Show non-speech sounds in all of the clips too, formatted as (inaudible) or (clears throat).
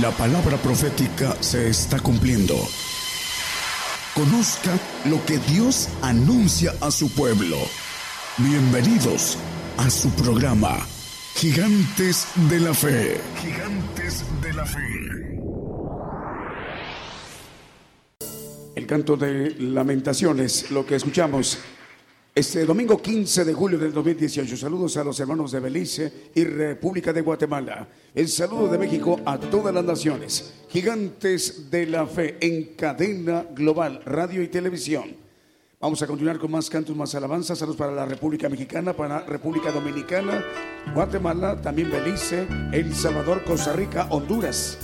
La palabra profética se está cumpliendo. Conozca lo que Dios anuncia a su pueblo. Bienvenidos a su programa, Gigantes de la Fe. Gigantes de la Fe. El canto de lamentaciones, lo que escuchamos este domingo 15 de julio del 2018, saludos a los hermanos de Belice y República de Guatemala. El saludo de México a todas las naciones. Gigantes de la fe en cadena global, radio y televisión. Vamos a continuar con más cantos, más alabanzas. Saludos para la República Mexicana, para República Dominicana, Guatemala, también Belice, El Salvador, Costa Rica, Honduras.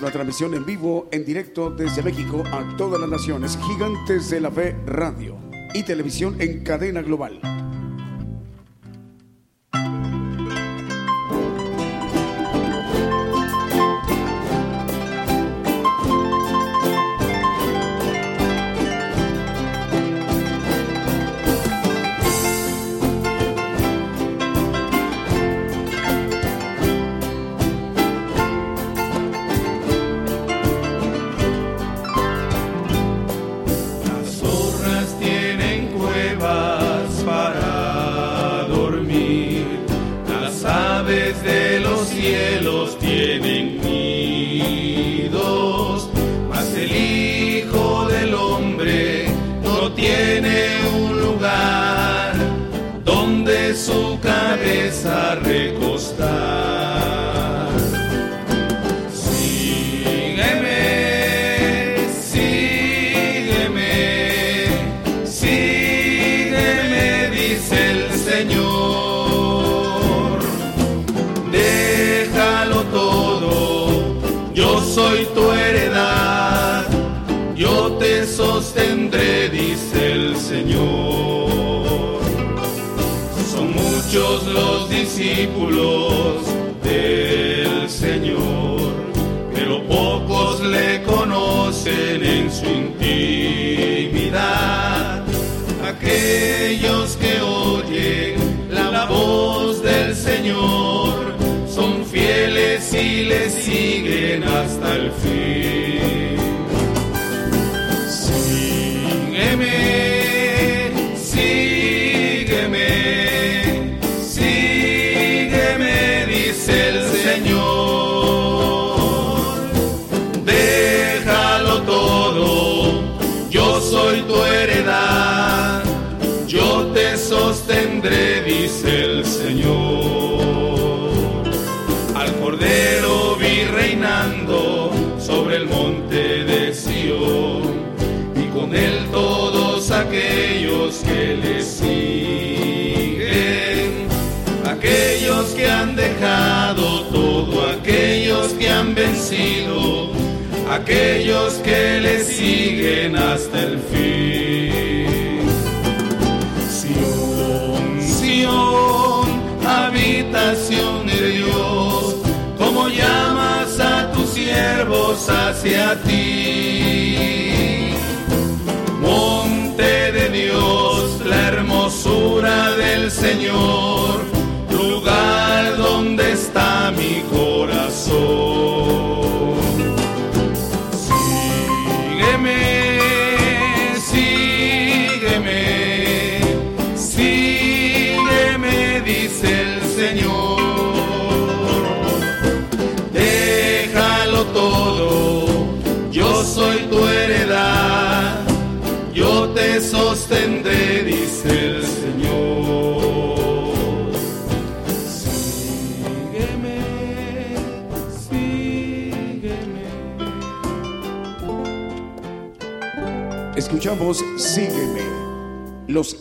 Una transmisión en vivo, en directo desde México a todas las naciones. Gigantes de la Fe Radio y televisión en cadena global.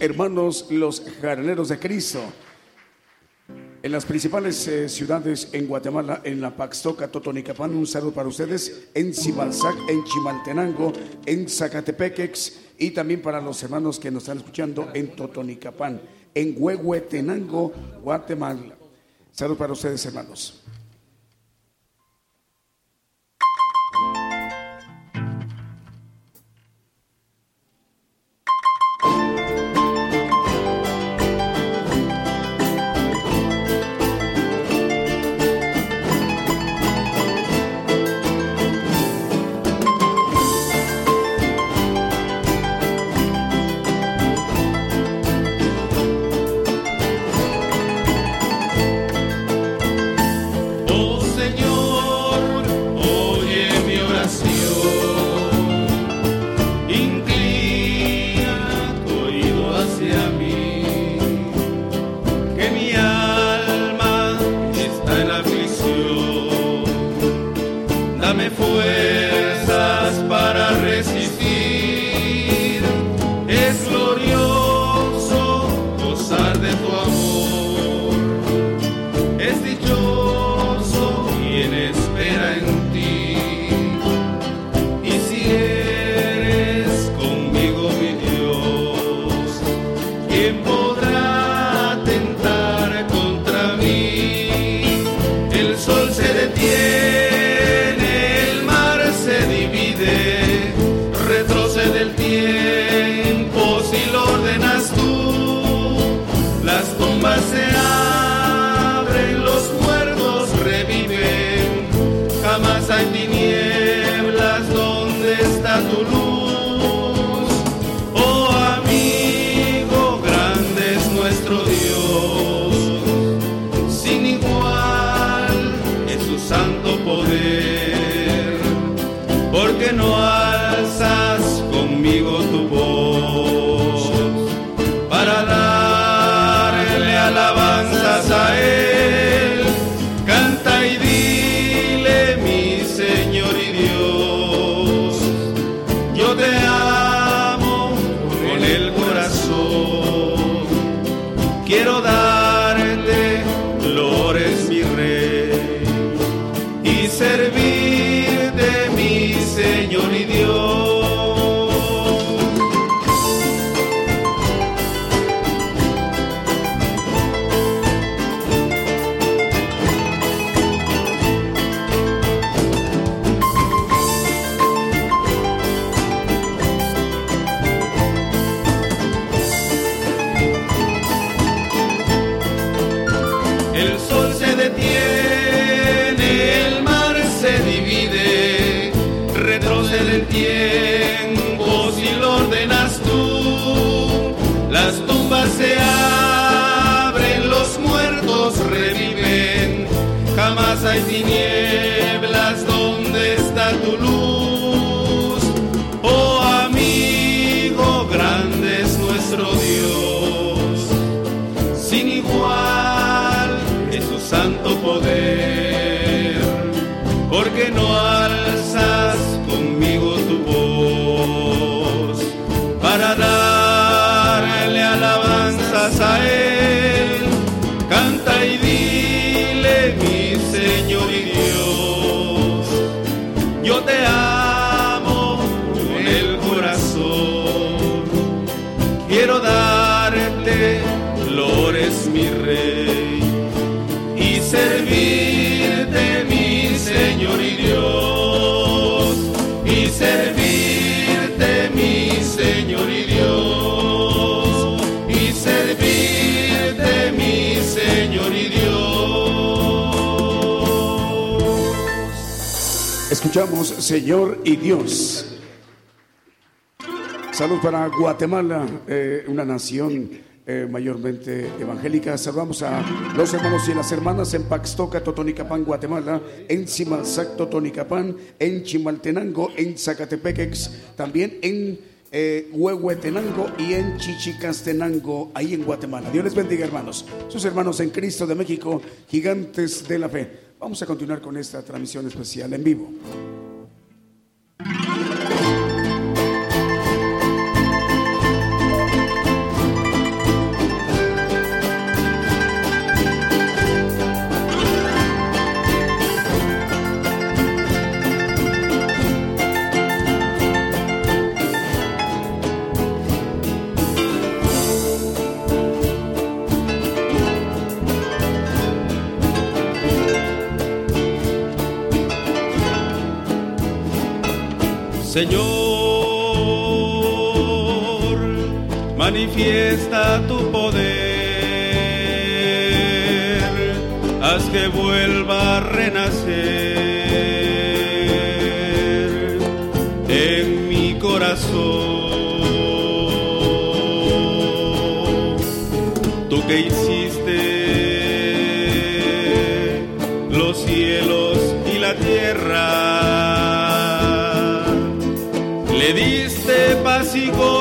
hermanos los jardineros de Cristo. En las principales eh, ciudades en Guatemala, en La Paxtoca, Totonicapán, un saludo para ustedes, en Cibalzac, en Chimaltenango, en Zacatepequex y también para los hermanos que nos están escuchando en Totonicapán, en Huehuetenango, Guatemala. Saludos para ustedes, hermanos. Jamás darte flores, mi rey, y servirte, mi Señor y Dios, y servirte, mi Señor y Dios, y servirte, mi Señor y Dios. Escuchamos Señor y Dios. Salud para Guatemala, eh, una nación eh, mayormente evangélica. Saludamos a los hermanos y las hermanas en Paxtoca, Totonicapán, Guatemala, en Simalzac, Totonicapán, en Chimaltenango, en Zacatepequex, también en eh, Huehuetenango y en Chichicastenango, ahí en Guatemala. Dios les bendiga, hermanos. Sus hermanos en Cristo de México, gigantes de la fe. Vamos a continuar con esta transmisión especial en vivo. Señor, manifiesta tu poder, haz que vuelva a renacer diste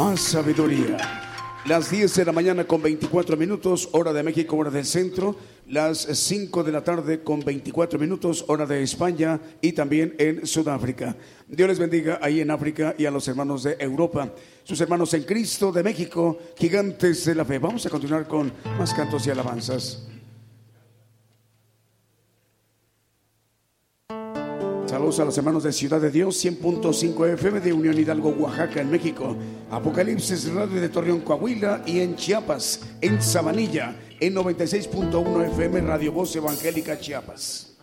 más sabiduría. Las 10 de la mañana con 24 minutos, hora de México, hora del centro. Las 5 de la tarde con 24 minutos, hora de España y también en Sudáfrica. Dios les bendiga ahí en África y a los hermanos de Europa. Sus hermanos en Cristo de México, gigantes de la fe. Vamos a continuar con más cantos y alabanzas. Saludos a los hermanos de Ciudad de Dios, 100.5 FM de Unión Hidalgo, Oaxaca, en México. Apocalipsis Radio de Torreón, Coahuila y en Chiapas, en Sabanilla, en 96.1 FM Radio Voz Evangélica Chiapas.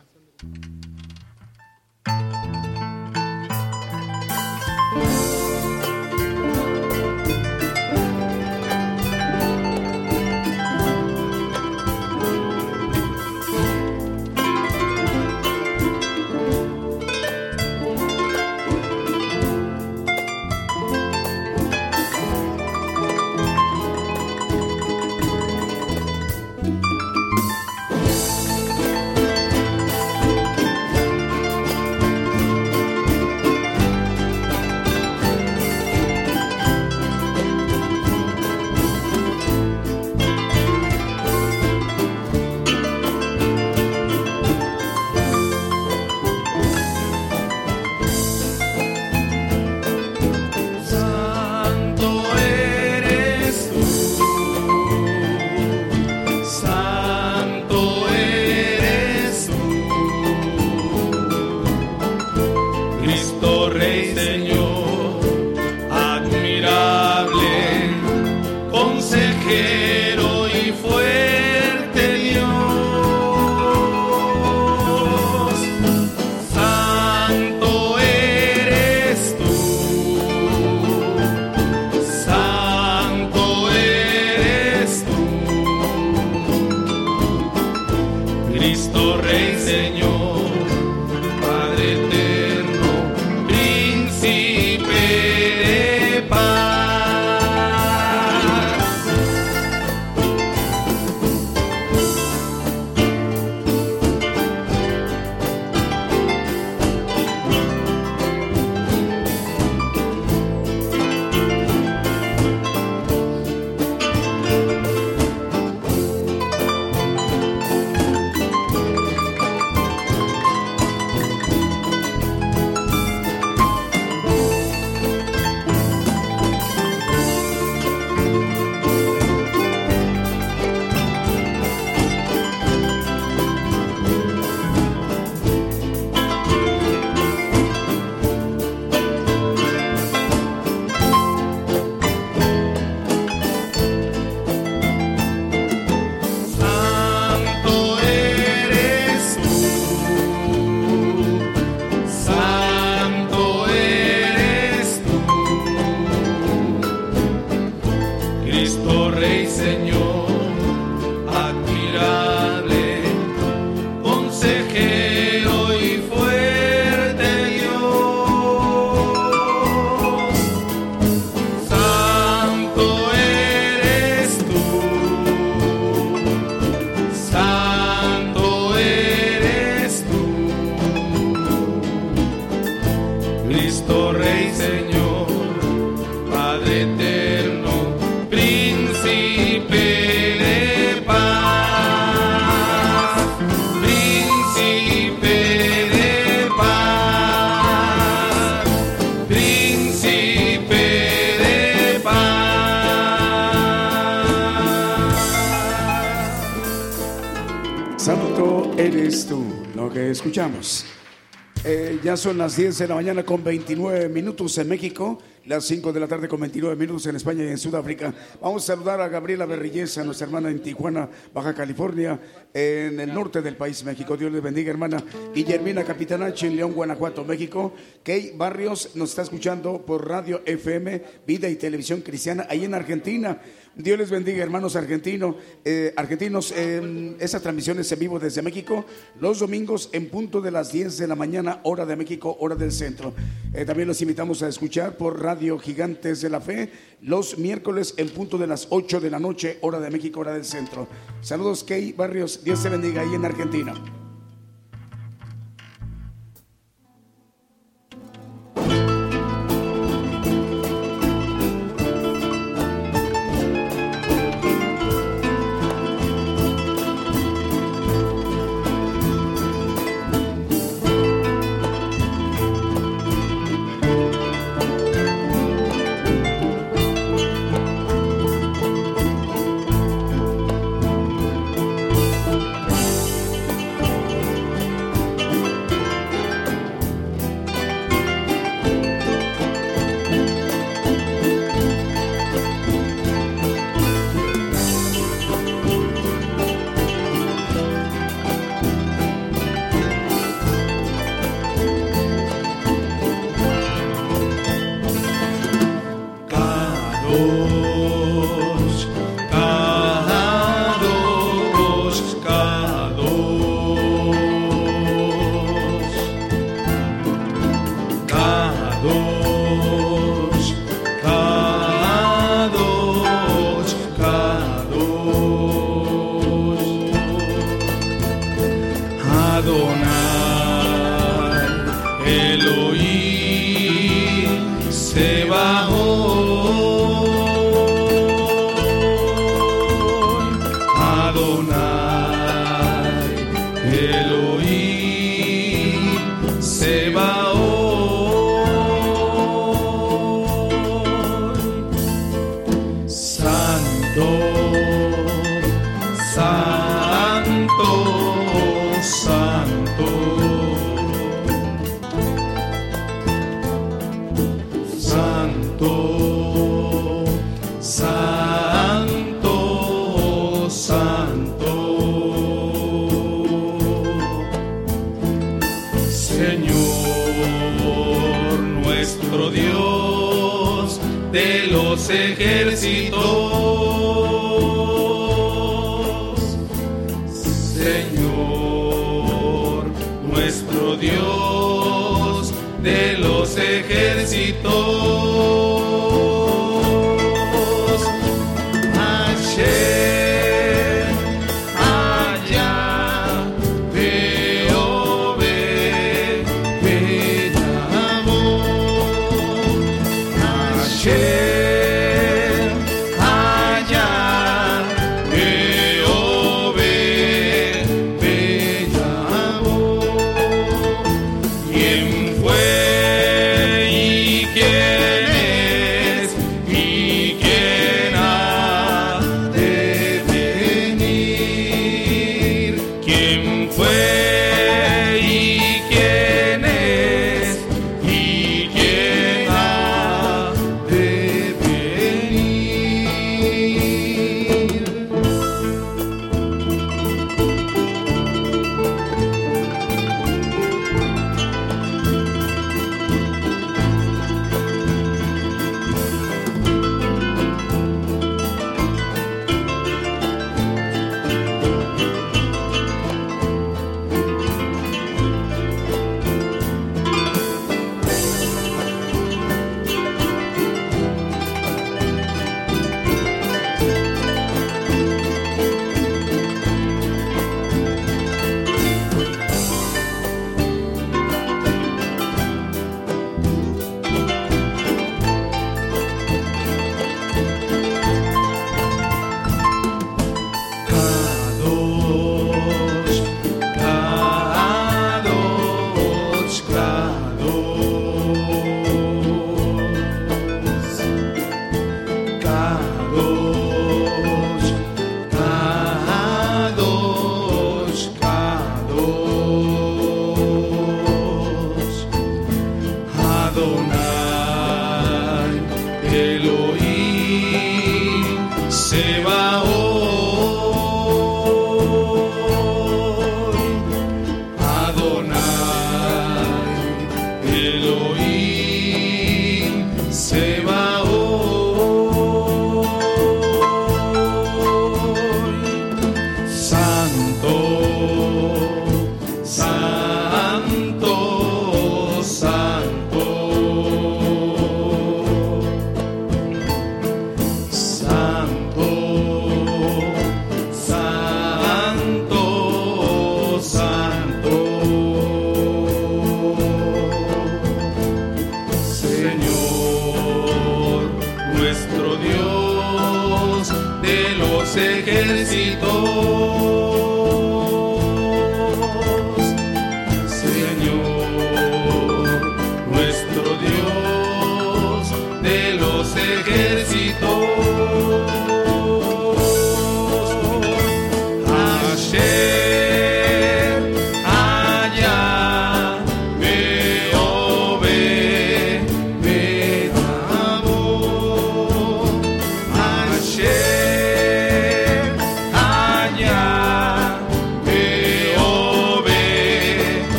Son las 10 de la mañana con 29 minutos en México, las 5 de la tarde con 29 minutos en España y en Sudáfrica. Vamos a saludar a Gabriela Berrillesa, nuestra hermana en Tijuana, Baja California, en el norte del país, México. Dios les bendiga, hermana. Guillermina Capitanache en León, Guanajuato, México. Key Barrios nos está escuchando por Radio FM, Vida y Televisión Cristiana, ahí en Argentina. Dios les bendiga, hermanos argentinos. Eh, argentinos, eh, esa transmisión es en vivo desde México, los domingos en punto de las 10 de la mañana, hora de México, hora del centro. Eh, también los invitamos a escuchar por Radio Gigantes de la Fe, los miércoles en punto de las 8 de la noche, hora de México, hora del centro. Saludos, Key Barrios. Dios te bendiga ahí en Argentina.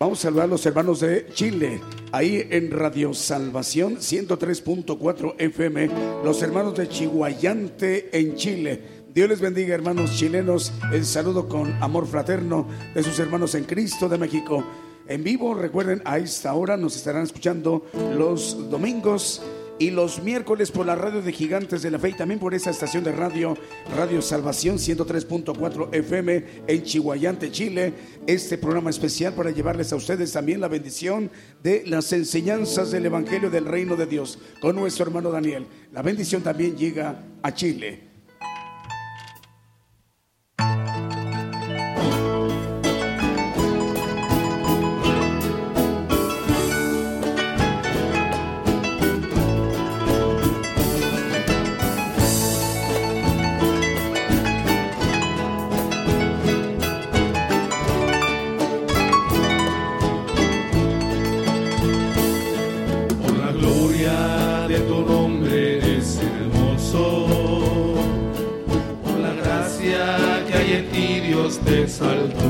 Vamos a saludar a los hermanos de Chile, ahí en Radio Salvación 103.4 FM, los hermanos de Chihuayante en Chile. Dios les bendiga, hermanos chilenos. El saludo con amor fraterno de sus hermanos en Cristo de México. En vivo, recuerden, a esta hora nos estarán escuchando los domingos y los miércoles por la radio de Gigantes de la Fe y también por esa estación de radio, Radio Salvación 103.4 FM en Chihuayante, Chile. Este programa especial para llevarles a ustedes también la bendición de las enseñanzas del Evangelio del Reino de Dios con nuestro hermano Daniel. La bendición también llega a Chile. Dios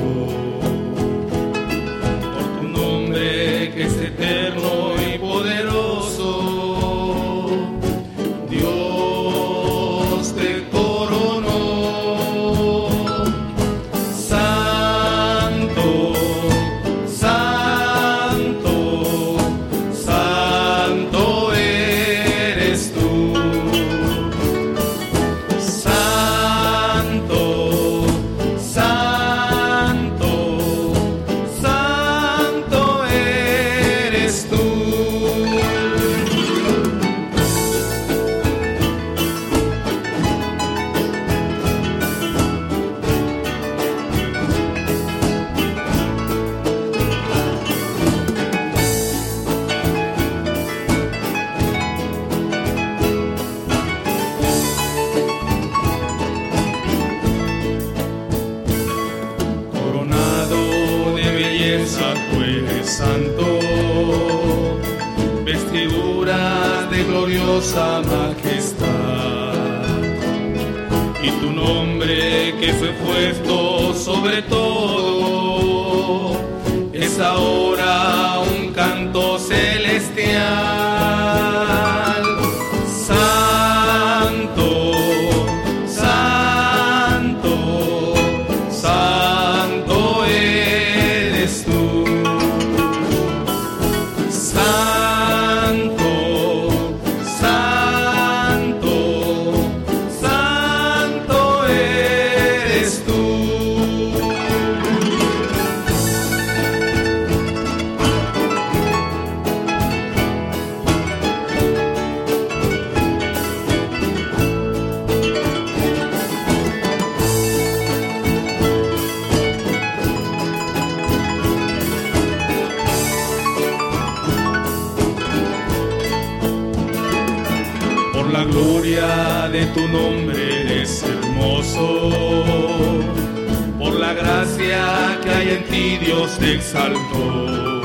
te exaltó.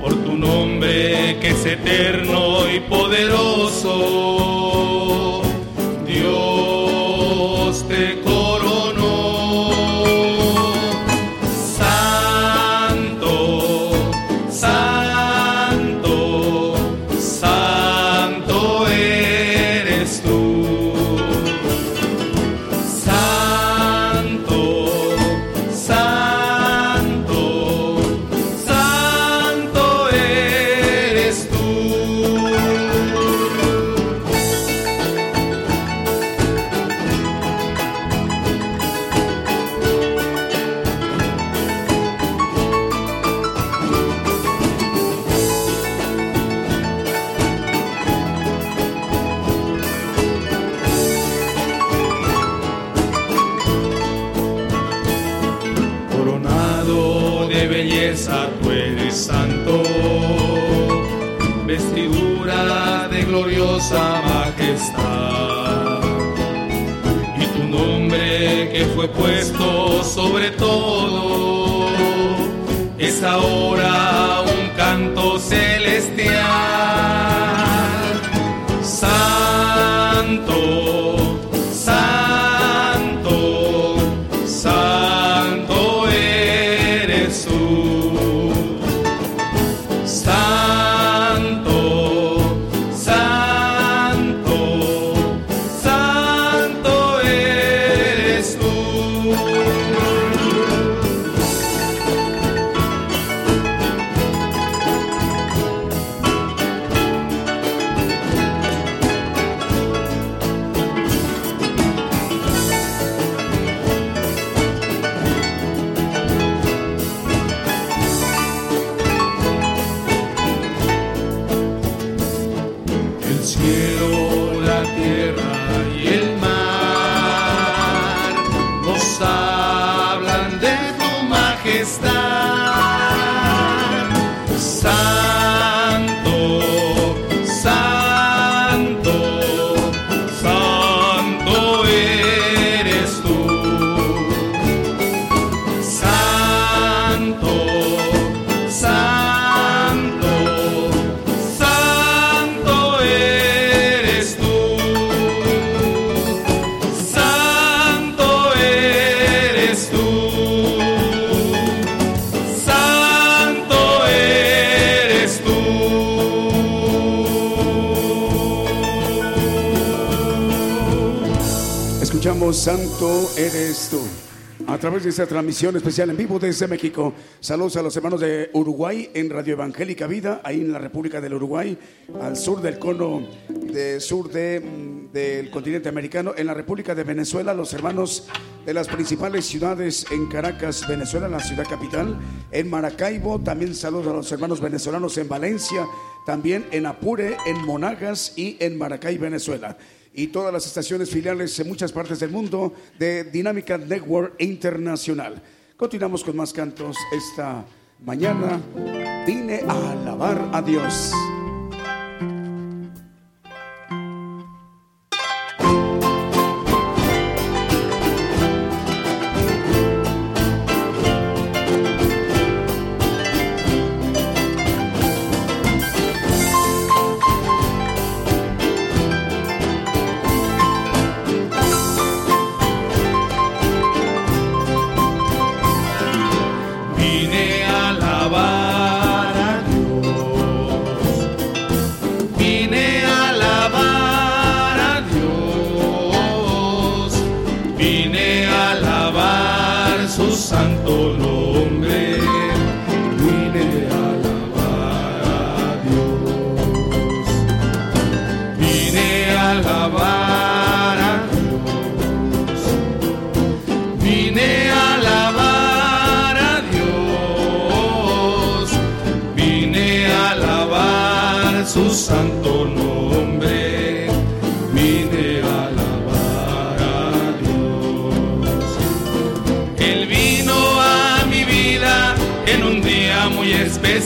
Por tu nombre que es eterno y poderoso. Esta transmisión especial en vivo desde México. Saludos a los hermanos de Uruguay en Radio Evangélica Vida, ahí en la República del Uruguay, al sur del cono de sur de, mm, del continente americano, en la República de Venezuela, los hermanos de las principales ciudades en Caracas, Venezuela, la ciudad capital, en Maracaibo, también saludos a los hermanos venezolanos en Valencia, también en Apure, en Monagas y en Maracay, Venezuela y todas las estaciones filiales en muchas partes del mundo de Dinámica Network Internacional. Continuamos con más cantos esta mañana. Vine a alabar a Dios. Santo nombre.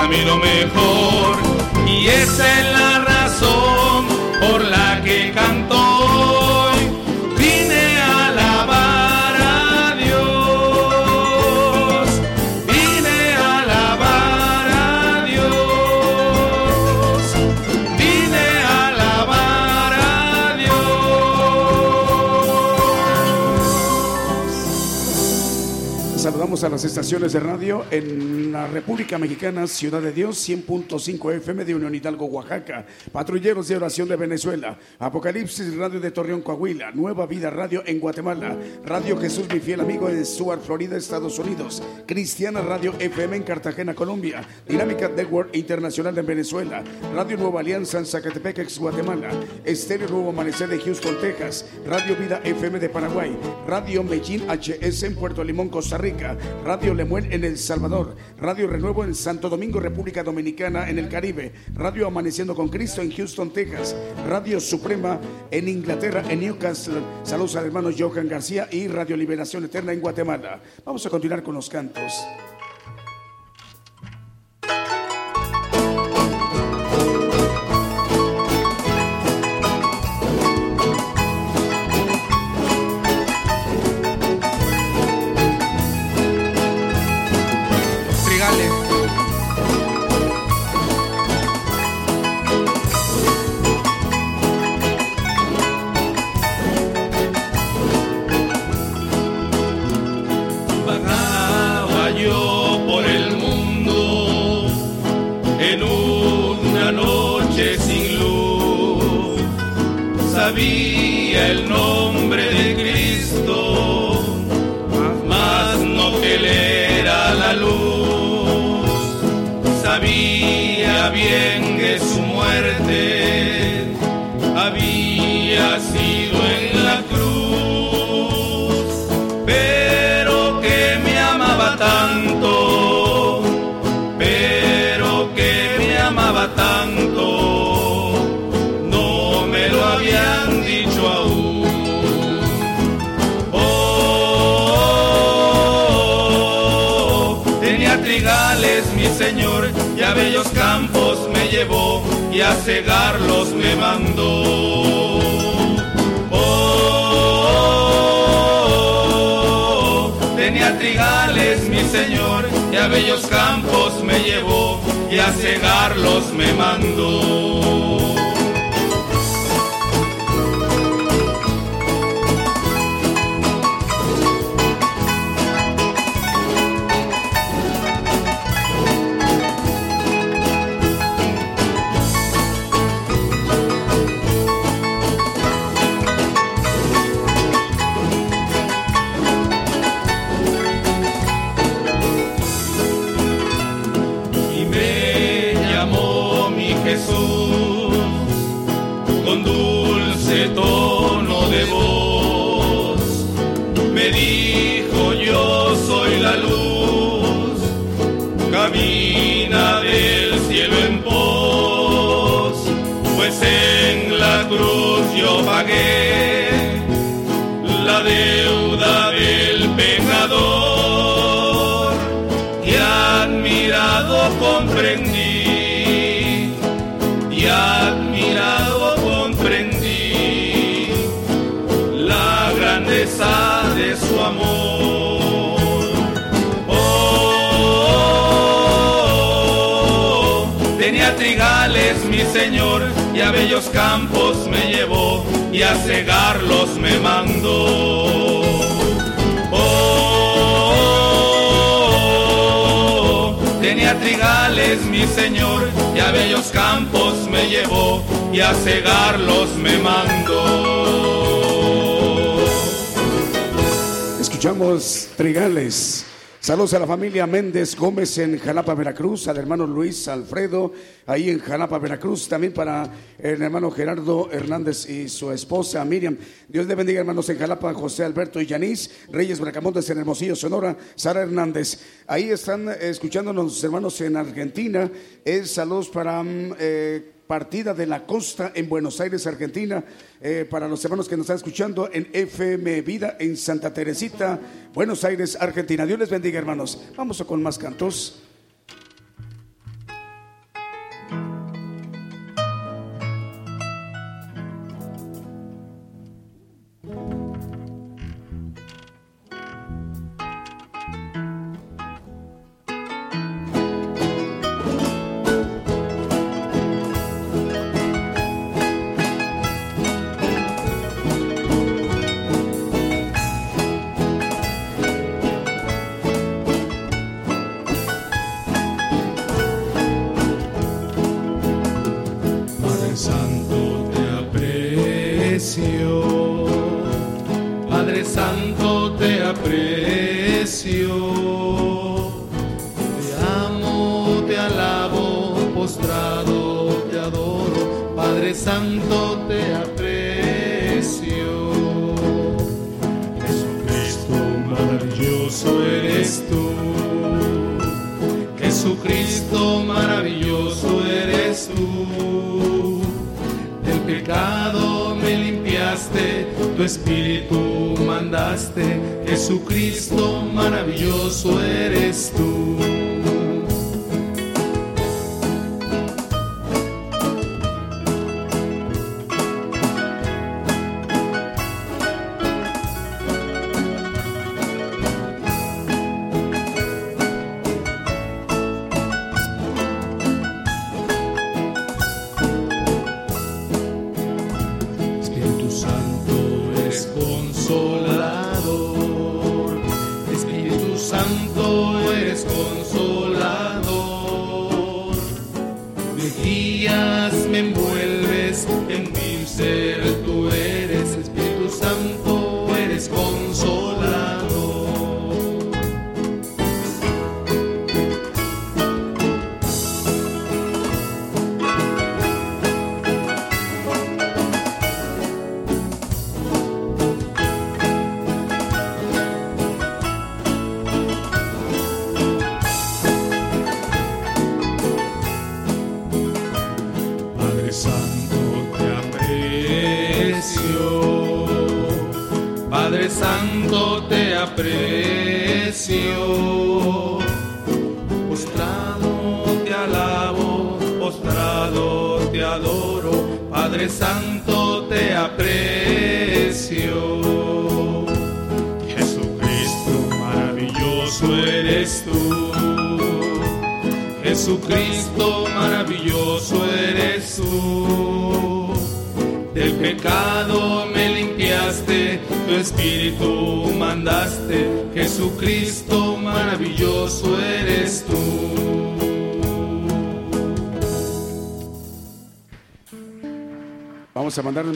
camino mejor y esa es la razón por la que canto hoy. Vine a alabar a Dios. Vine a alabar a Dios. Vine a alabar a Dios. Saludamos a las estaciones de radio en República Mexicana, Ciudad de Dios, 100.5 FM de Unión Hidalgo, Oaxaca, Patrulleros de Oración de Venezuela, Apocalipsis Radio de Torreón, Coahuila, Nueva Vida Radio en Guatemala, Radio Jesús, mi fiel amigo en Stuart, Florida, Estados Unidos, Cristiana Radio FM en Cartagena, Colombia, Dinámica Network Internacional en Venezuela, Radio Nueva Alianza en Zacatepec, Guatemala, Estéreo Nuevo Amanecer de Houston, Texas, Radio Vida FM de Paraguay, Radio Medellín HS en Puerto Limón, Costa Rica, Radio Lemuel en El Salvador, Radio Renuevo en Santo Domingo, República Dominicana en el Caribe, Radio Amaneciendo con Cristo en Houston, Texas, Radio Suprema en Inglaterra, en Newcastle, saludos al hermano Johan García y Radio Liberación Eterna en Guatemala. Vamos a continuar con los cantos. A cegarlos me mandó. Oh, tenía trigales mi señor, y a bellos campos me llevó, y a cegarlos me mandó. Pagué la deuda del pecador y admirado comprendí y admirado comprendí la grandeza de su amor. Oh, tenía trigales mi Señor y a bellos campos me llevó y a cegarlos me mandó. Oh, tenía trigales mi Señor y a bellos campos me llevó y a cegarlos me mandó. Escuchamos Trigales. Saludos a la familia Méndez Gómez en Jalapa, Veracruz, al hermano Luis Alfredo, ahí en Jalapa, Veracruz, también para el hermano Gerardo Hernández y su esposa Miriam. Dios le bendiga, hermanos en Jalapa, José Alberto y Yanis, Reyes Bracamontes en Hermosillo, Sonora, Sara Hernández. Ahí están escuchándonos hermanos en Argentina. Es saludos para... mm, eh, partida de la costa en Buenos Aires, Argentina, eh, para los hermanos que nos están escuchando en FM Vida en Santa Teresita, Buenos Aires, Argentina. Dios les bendiga, hermanos. Vamos con más cantos.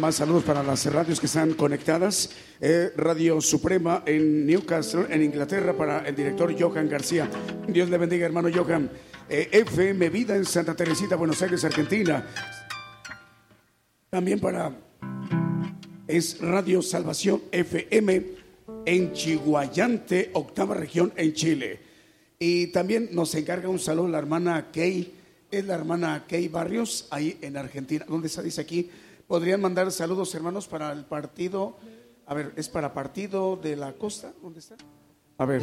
Más saludos para las radios que están conectadas. Eh, Radio Suprema en Newcastle, en Inglaterra, para el director Johan García. Dios le bendiga, hermano Johan. Eh, FM Vida en Santa Teresita, Buenos Aires, Argentina. También para es Radio Salvación FM en Chihuayante, octava región en Chile. Y también nos encarga un saludo la hermana Kay, es la hermana Kay Barrios, ahí en Argentina. ¿Dónde está? Dice aquí, ¿Podrían mandar saludos, hermanos, para el partido? A ver, ¿es para partido de la costa? ¿Dónde está? A ver,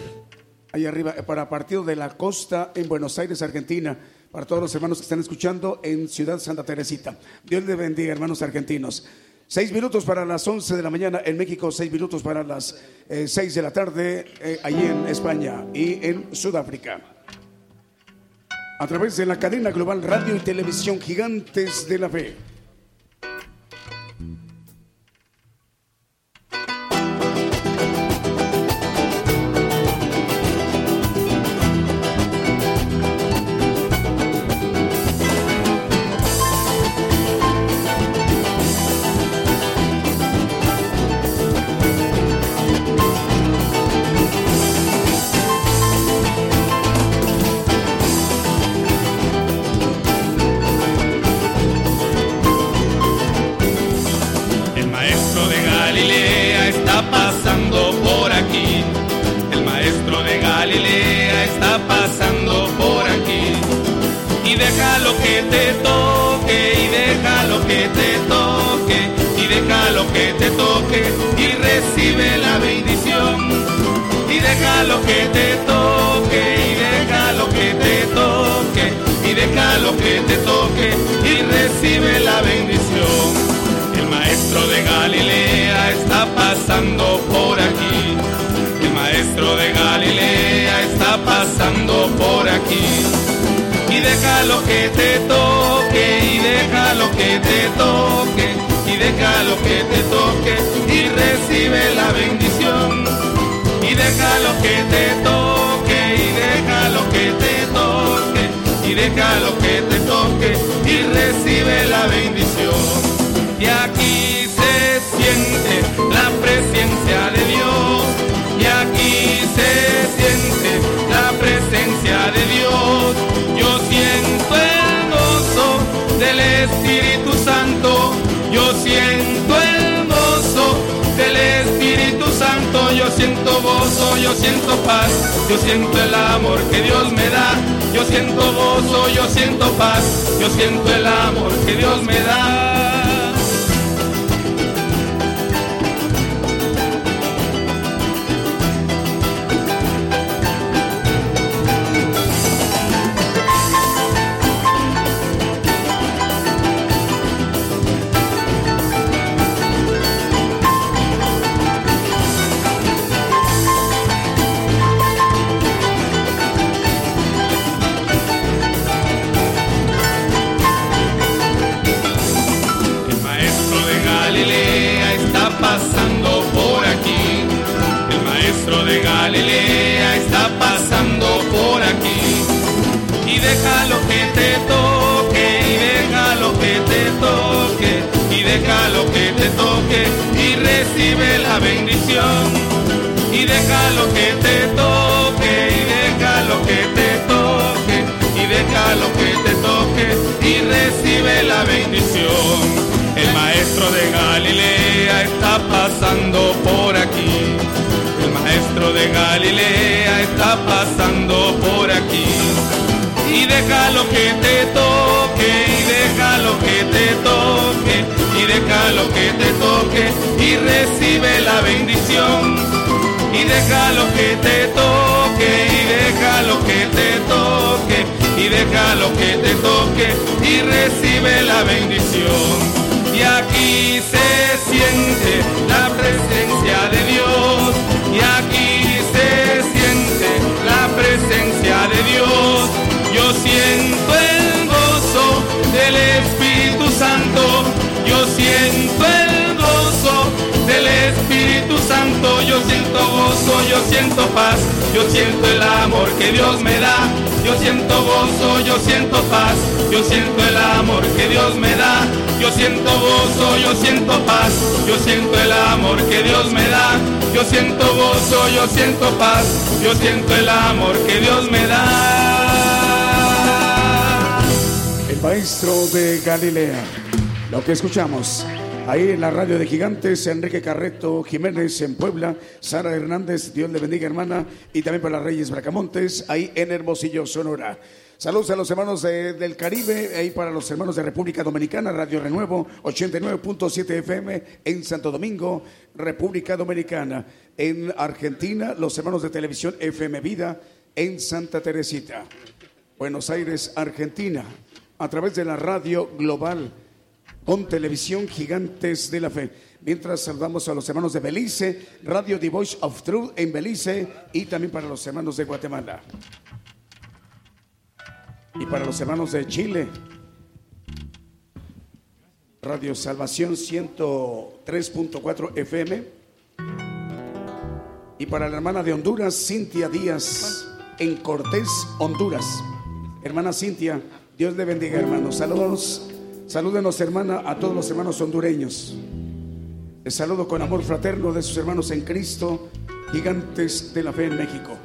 ahí arriba, eh, para partido de la costa en Buenos Aires, Argentina. Para todos los hermanos que están escuchando en Ciudad Santa Teresita. Dios les bendiga, hermanos argentinos. Seis minutos para las 11 de la mañana en México, seis minutos para las eh, seis de la tarde eh, allí en España y en Sudáfrica. A través de la cadena global Radio y Televisión Gigantes de la Fe. siento el amor que Dios me da. El maestro de Galilea, lo que escuchamos Ahí en la radio de Gigantes, Enrique Carreto Jiménez en Puebla, Sara Hernández, Dios le bendiga hermana, y también para Reyes Bracamontes, ahí en Hermosillo, Sonora. Saludos a los hermanos del Caribe, ahí para los hermanos de República Dominicana, Radio Renuevo 89.7 FM en Santo Domingo, República Dominicana. En Argentina, los hermanos de televisión FM Vida en Santa Teresita. Buenos Aires, Argentina, a través de la radio global con televisión Gigantes de la Fe. Mientras saludamos a los hermanos de Belice, Radio The Voice of Truth en Belice y también para los hermanos de Guatemala. Y para los hermanos de Chile, Radio Salvación 103.4 FM. Y para la hermana de Honduras, Cintia Díaz, en Cortés, Honduras. Hermana Cintia, Dios le bendiga, hermanos. Saludos, salúdenos, hermana, a todos los hermanos hondureños. Les saludo con amor fraterno de sus hermanos en Cristo, gigantes de la fe en México.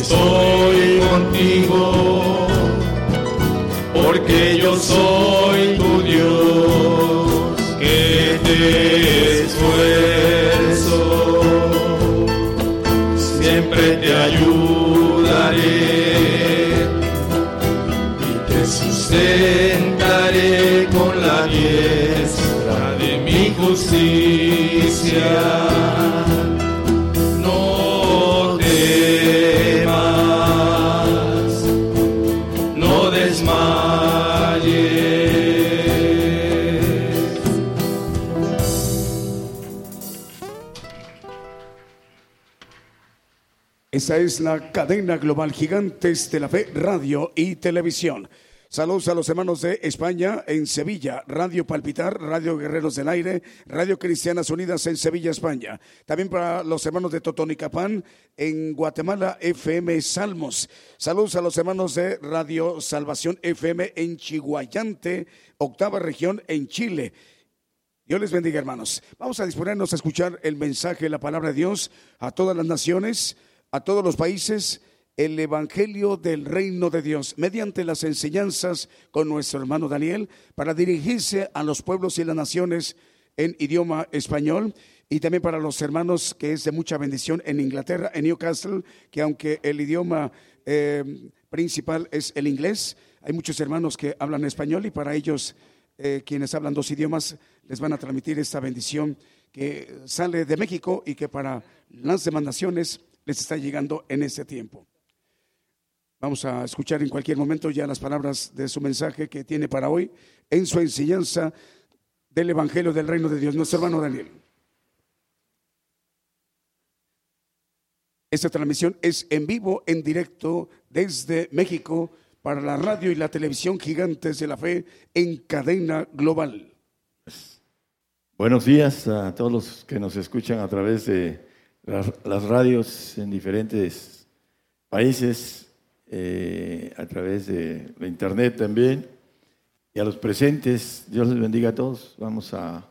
estoy contigo, porque yo soy tu Dios, que te esfuerzo, siempre te ayudaré y te sustentaré con la diestra de mi justicia. Es la cadena global Gigantes de la Fe, radio y televisión. Saludos a los hermanos de España en Sevilla, Radio Palpitar, Radio Guerreros del Aire, Radio Cristianas Unidas en Sevilla, España. También para los hermanos de Totonicapán en Guatemala, FM Salmos. Saludos a los hermanos de Radio Salvación FM en Chihuayante, octava región en Chile. Dios les bendiga, hermanos. Vamos a disponernos a escuchar el mensaje, la palabra de Dios a todas las naciones, a todos los países, el evangelio del reino de Dios, mediante las enseñanzas con nuestro hermano Daniel, para dirigirse a los pueblos y las naciones en idioma español y también para los hermanos que es de mucha bendición en Inglaterra, en Newcastle, que aunque el idioma eh, principal es el inglés, hay muchos hermanos que hablan español y para ellos, eh, quienes hablan dos idiomas, les van a transmitir esta bendición que sale de México y que para las demás naciones les está llegando en este tiempo. Vamos a escuchar en cualquier momento ya las palabras de su mensaje que tiene para hoy en su enseñanza del Evangelio del Reino de Dios, nuestro hermano Daniel. Esta transmisión es en vivo, en directo desde México para la radio y la televisión Gigantes de la Fe en cadena global. Buenos días a todos los que nos escuchan a través de las, radios en diferentes países, eh, a través de la internet también, y a los presentes. Dios les bendiga a todos. Vamos a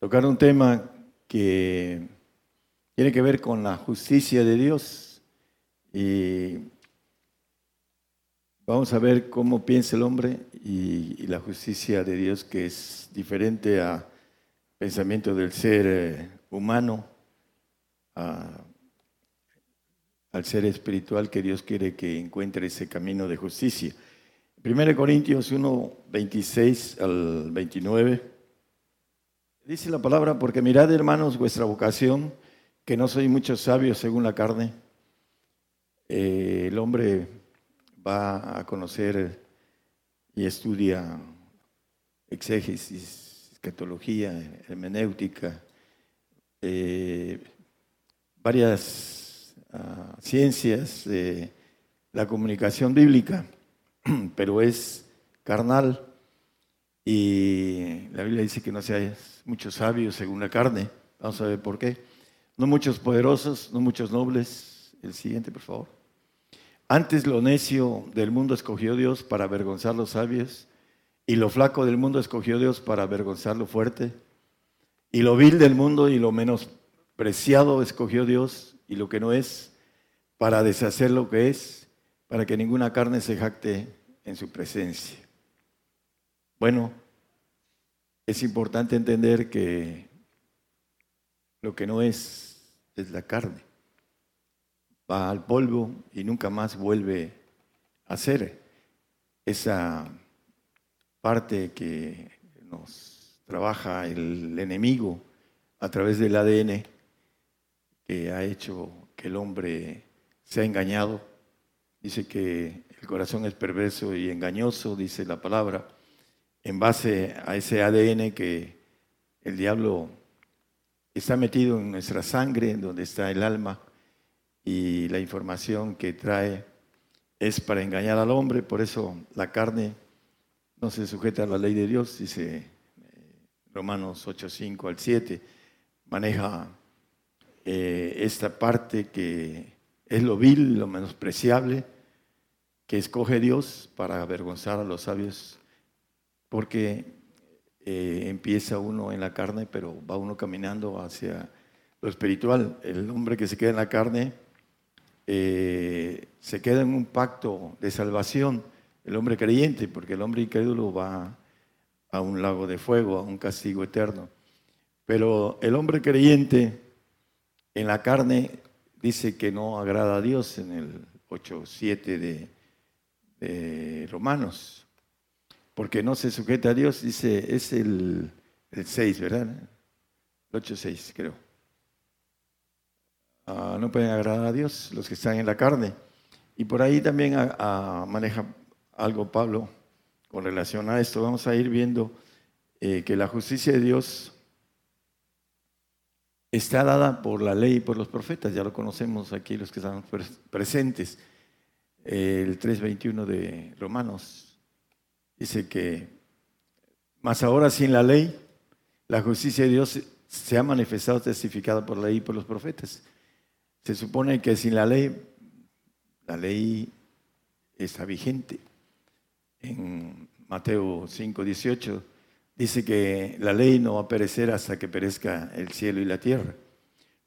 tocar un tema que tiene que ver con la justicia de Dios y vamos a ver cómo piensa el hombre y, la justicia de Dios que es diferente al pensamiento del ser humano, al ser espiritual que Dios quiere que encuentre ese camino de justicia. 1 Corintios 1, 26 al 29. Dice la palabra, porque mirad hermanos vuestra vocación, que no soy mucho sabio según la carne. Eh, el hombre va a conocer y estudia exégesis, escatología, hermenéutica, eh, varias ah, ciencias de la comunicación bíblica, (clears throat) pero es carnal y la Biblia dice que no seas mucho sabio según la carne. Vamos a ver por qué. No muchos poderosos, no muchos nobles. El siguiente, por favor. Antes lo necio del mundo escogió Dios para avergonzar los sabios, y lo flaco del mundo escogió Dios para avergonzar lo fuerte, y lo vil del mundo y lo menospreciado escogió Dios, y lo que no es, para deshacer lo que es, para que ninguna carne se jacte en su presencia. Bueno, es importante entender que lo que no es es la carne. Va al polvo y nunca más vuelve a ser esa parte que nos trabaja el enemigo a través del ADN que ha hecho que el hombre sea engañado. Dice que el corazón es perverso y engañoso, dice la palabra, en base a ese ADN que el diablo está metido en nuestra sangre, donde está el alma, y la información que trae es para engañar al hombre, por eso la carne no se sujeta a la ley de Dios, dice Romanos 8, 5 al 7, maneja eh, esta parte que es lo vil, lo menospreciable, que escoge Dios para avergonzar a los sabios, porque eh, empieza uno en la carne, pero va uno caminando hacia lo espiritual. El hombre que se queda en la carne eh, se queda en un pacto de salvación, el hombre creyente, porque el hombre incrédulo va a un lago de fuego, a un castigo eterno. Pero el hombre creyente en la carne dice que no agrada a Dios en el 8.7 de, de Romanos porque no se sujeta a Dios, dice, es el, 6, ¿verdad? El 8.6, creo. Ah, no pueden agradar a Dios los que están en la carne. Y por ahí también maneja algo Pablo con relación a esto. Vamos a ir viendo eh, que la justicia de Dios está dada por la ley y por los profetas. Ya lo conocemos aquí los que están presentes. el 3.21 de Romanos Dice que, más ahora sin la ley, la justicia de Dios se ha manifestado testificada por la ley y por los profetas. Se supone que sin la ley, la ley está vigente. En Mateo 5, 18 dice que la ley no va a perecer hasta que perezca el cielo y la tierra.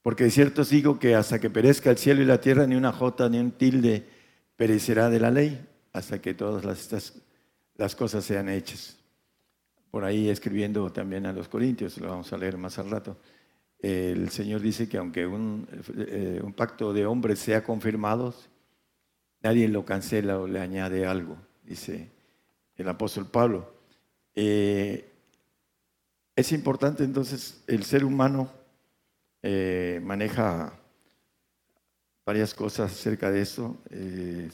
Porque de cierto os digo que hasta que perezca el cielo y la tierra, ni una jota ni un tilde perecerá de la ley, hasta que todas las, las cosas sean hechas. Por ahí escribiendo también a los Corintios, lo vamos a leer más al rato. El Señor dice que aunque un, eh, un pacto de hombres sea confirmado, nadie lo cancela o le añade algo, dice el apóstol Pablo. Eh, es importante entonces, el ser humano eh, maneja varias cosas acerca de eso. Eh,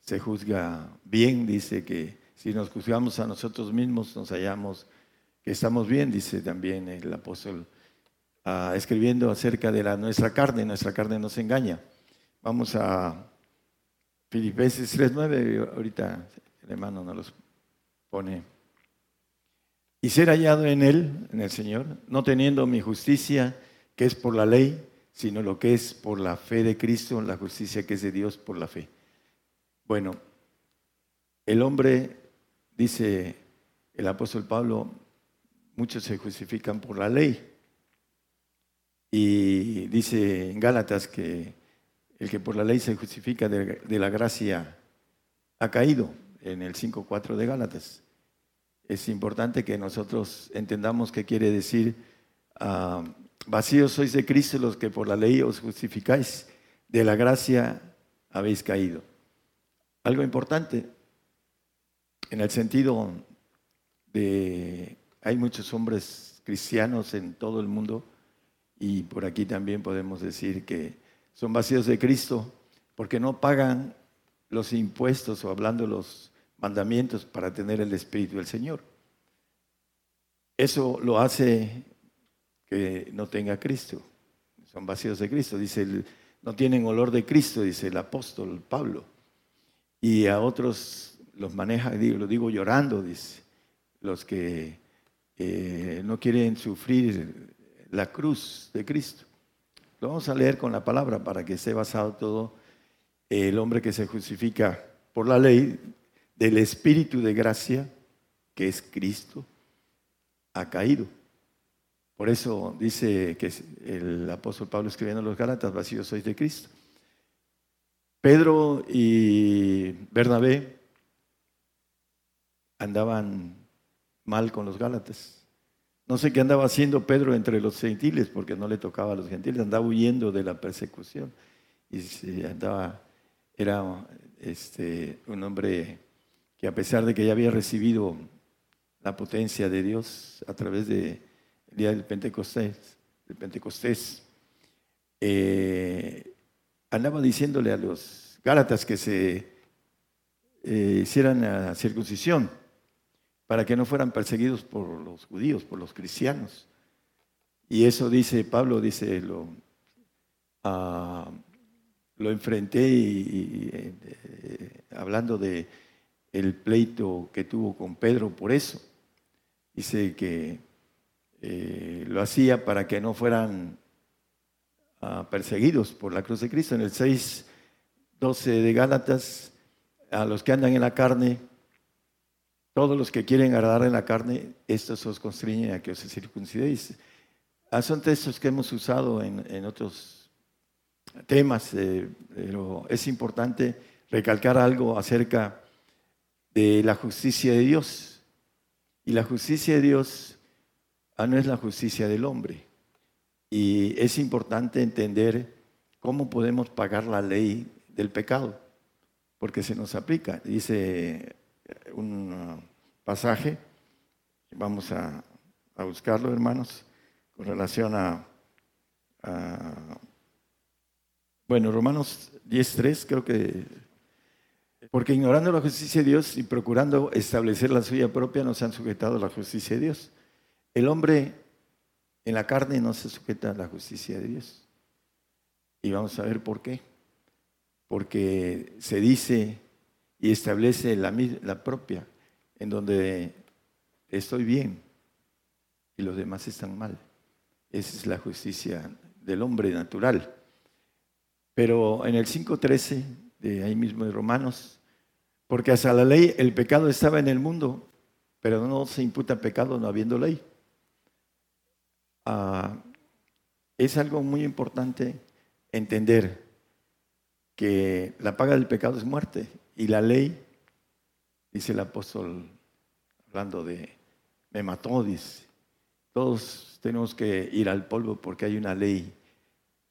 se juzga bien, dice que si nos juzgamos a nosotros mismos, nos hallamos que estamos bien, dice también el apóstol, ah, escribiendo acerca de la, nuestra carne, nuestra carne nos engaña. Vamos a Filipenses 3.9, ahorita hermano nos los pone. Y ser hallado en Él, en el Señor, no teniendo mi justicia, que es por la ley, sino lo que es por la fe de Cristo, la justicia que es de Dios por la fe. Bueno, el hombre, dice el apóstol Pablo, muchos se justifican por la ley. Y dice en Gálatas que el que por la ley se justifica de, la gracia ha caído en el 5.4 de Gálatas. Es importante que nosotros entendamos qué quiere decir, uh, vacíos sois de Cristo los que por la ley os justificáis, de la gracia habéis caído. Algo importante en el sentido de, hay muchos hombres cristianos en todo el mundo y por aquí también podemos decir que son vacíos de Cristo porque no pagan los impuestos o hablando los mandamientos para tener el Espíritu del Señor. Eso lo hace que no tenga Cristo. Son vacíos de Cristo. Dice, no tienen olor de Cristo, dice el apóstol Pablo. Y a otros los maneja, lo digo llorando, dice, los que eh, no quieren sufrir la cruz de Cristo. Lo vamos a leer con la palabra para que esté basado todo el hombre que se justifica por la ley del Espíritu de gracia, que es Cristo, ha caído. Por eso dice que el apóstol Pablo escribiendo a los Gálatas, vacíos sois de Cristo. Pedro y Bernabé andaban mal con los Gálatas. No sé qué andaba haciendo Pedro entre los gentiles, porque no le tocaba a los gentiles, andaba huyendo de la persecución. Y andaba, era este, un hombre que a pesar de que ya había recibido la potencia de Dios a través del día del Pentecostés, del Pentecostés eh, andaba diciéndole a los Gálatas que se eh, hicieran la circuncisión para que no fueran perseguidos por los judíos, por los cristianos. Y eso dice Pablo, dice, lo, lo enfrenté y, eh, hablando de el pleito que tuvo con Pedro por eso. Dice que eh, lo hacía para que no fueran ah, perseguidos por la cruz de Cristo. En el 6, 12 de Gálatas, a los que andan en la carne, todos los que quieren agradar en la carne, estos os constriñen a que os circuncidéis. Ah, son textos que hemos usado en, otros temas, eh, pero es importante recalcar algo acerca de la justicia de Dios. Y la justicia de Dios ah, no es la justicia del hombre. Y es importante entender cómo podemos pagar la ley del pecado, porque se nos aplica. Dice un pasaje, vamos a, buscarlo, hermanos, con relación a, bueno, Romanos 10.3, creo que, porque ignorando la justicia de Dios y procurando establecer la suya propia, nos han sujetado a la justicia de Dios. El hombre en la carne no se sujeta a la justicia de Dios. Y vamos a ver por qué. Porque se dice y establece la, la propia, en donde estoy bien y los demás están mal. Esa es la justicia del hombre natural. Pero en el 5.13 de ahí mismo de Romanos, porque hasta la ley el pecado estaba en el mundo pero no se imputa pecado no habiendo ley. Ah, es algo muy importante entender que la paga del pecado es muerte y la ley, dice el apóstol, hablando de, me mató, dice, todos tenemos que ir al polvo porque hay una ley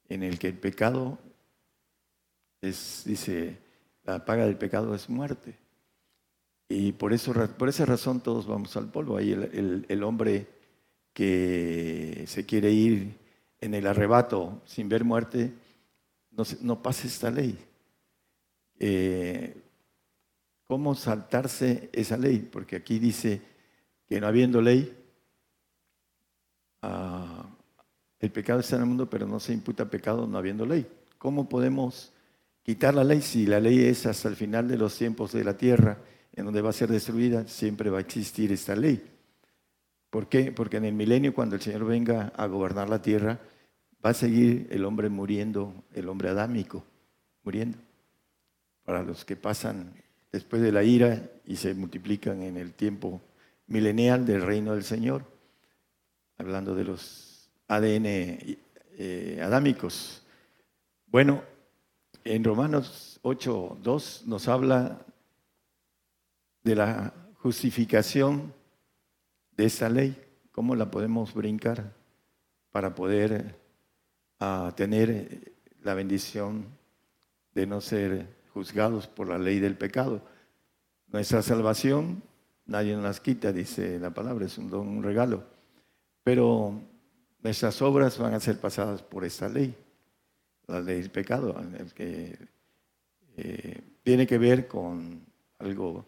en el que el pecado es, dice, la paga del pecado es muerte. Y por, eso, por esa razón todos vamos al polvo. Ahí el, hombre que se quiere ir en el arrebato sin ver muerte, no, no pasa esta ley. Eh, ¿Cómo saltarse esa ley? Porque aquí dice que no habiendo ley, ah, el pecado está en el mundo, pero no se imputa pecado no habiendo ley. ¿Cómo podemos quitar la ley si la ley es hasta el final de los tiempos de la tierra? en donde va a ser destruida, siempre va a existir esta ley. ¿Por qué? Porque en el milenio, cuando el Señor venga a gobernar la tierra, va a seguir el hombre muriendo, el hombre adámico, muriendo. Para los que pasan después de la ira y se multiplican en el tiempo milenial del reino del Señor, hablando de los ADN eh, adámicos. Bueno, en Romanos 8, 2 nos habla de la justificación de esa ley, cómo la podemos brincar para poder ah, tener la bendición de no ser juzgados por la ley del pecado. Nuestra salvación nadie nos las quita, dice la palabra, es un don, un regalo. Pero nuestras obras van a ser pasadas por esta ley, la ley del pecado, que eh, tiene que ver con algo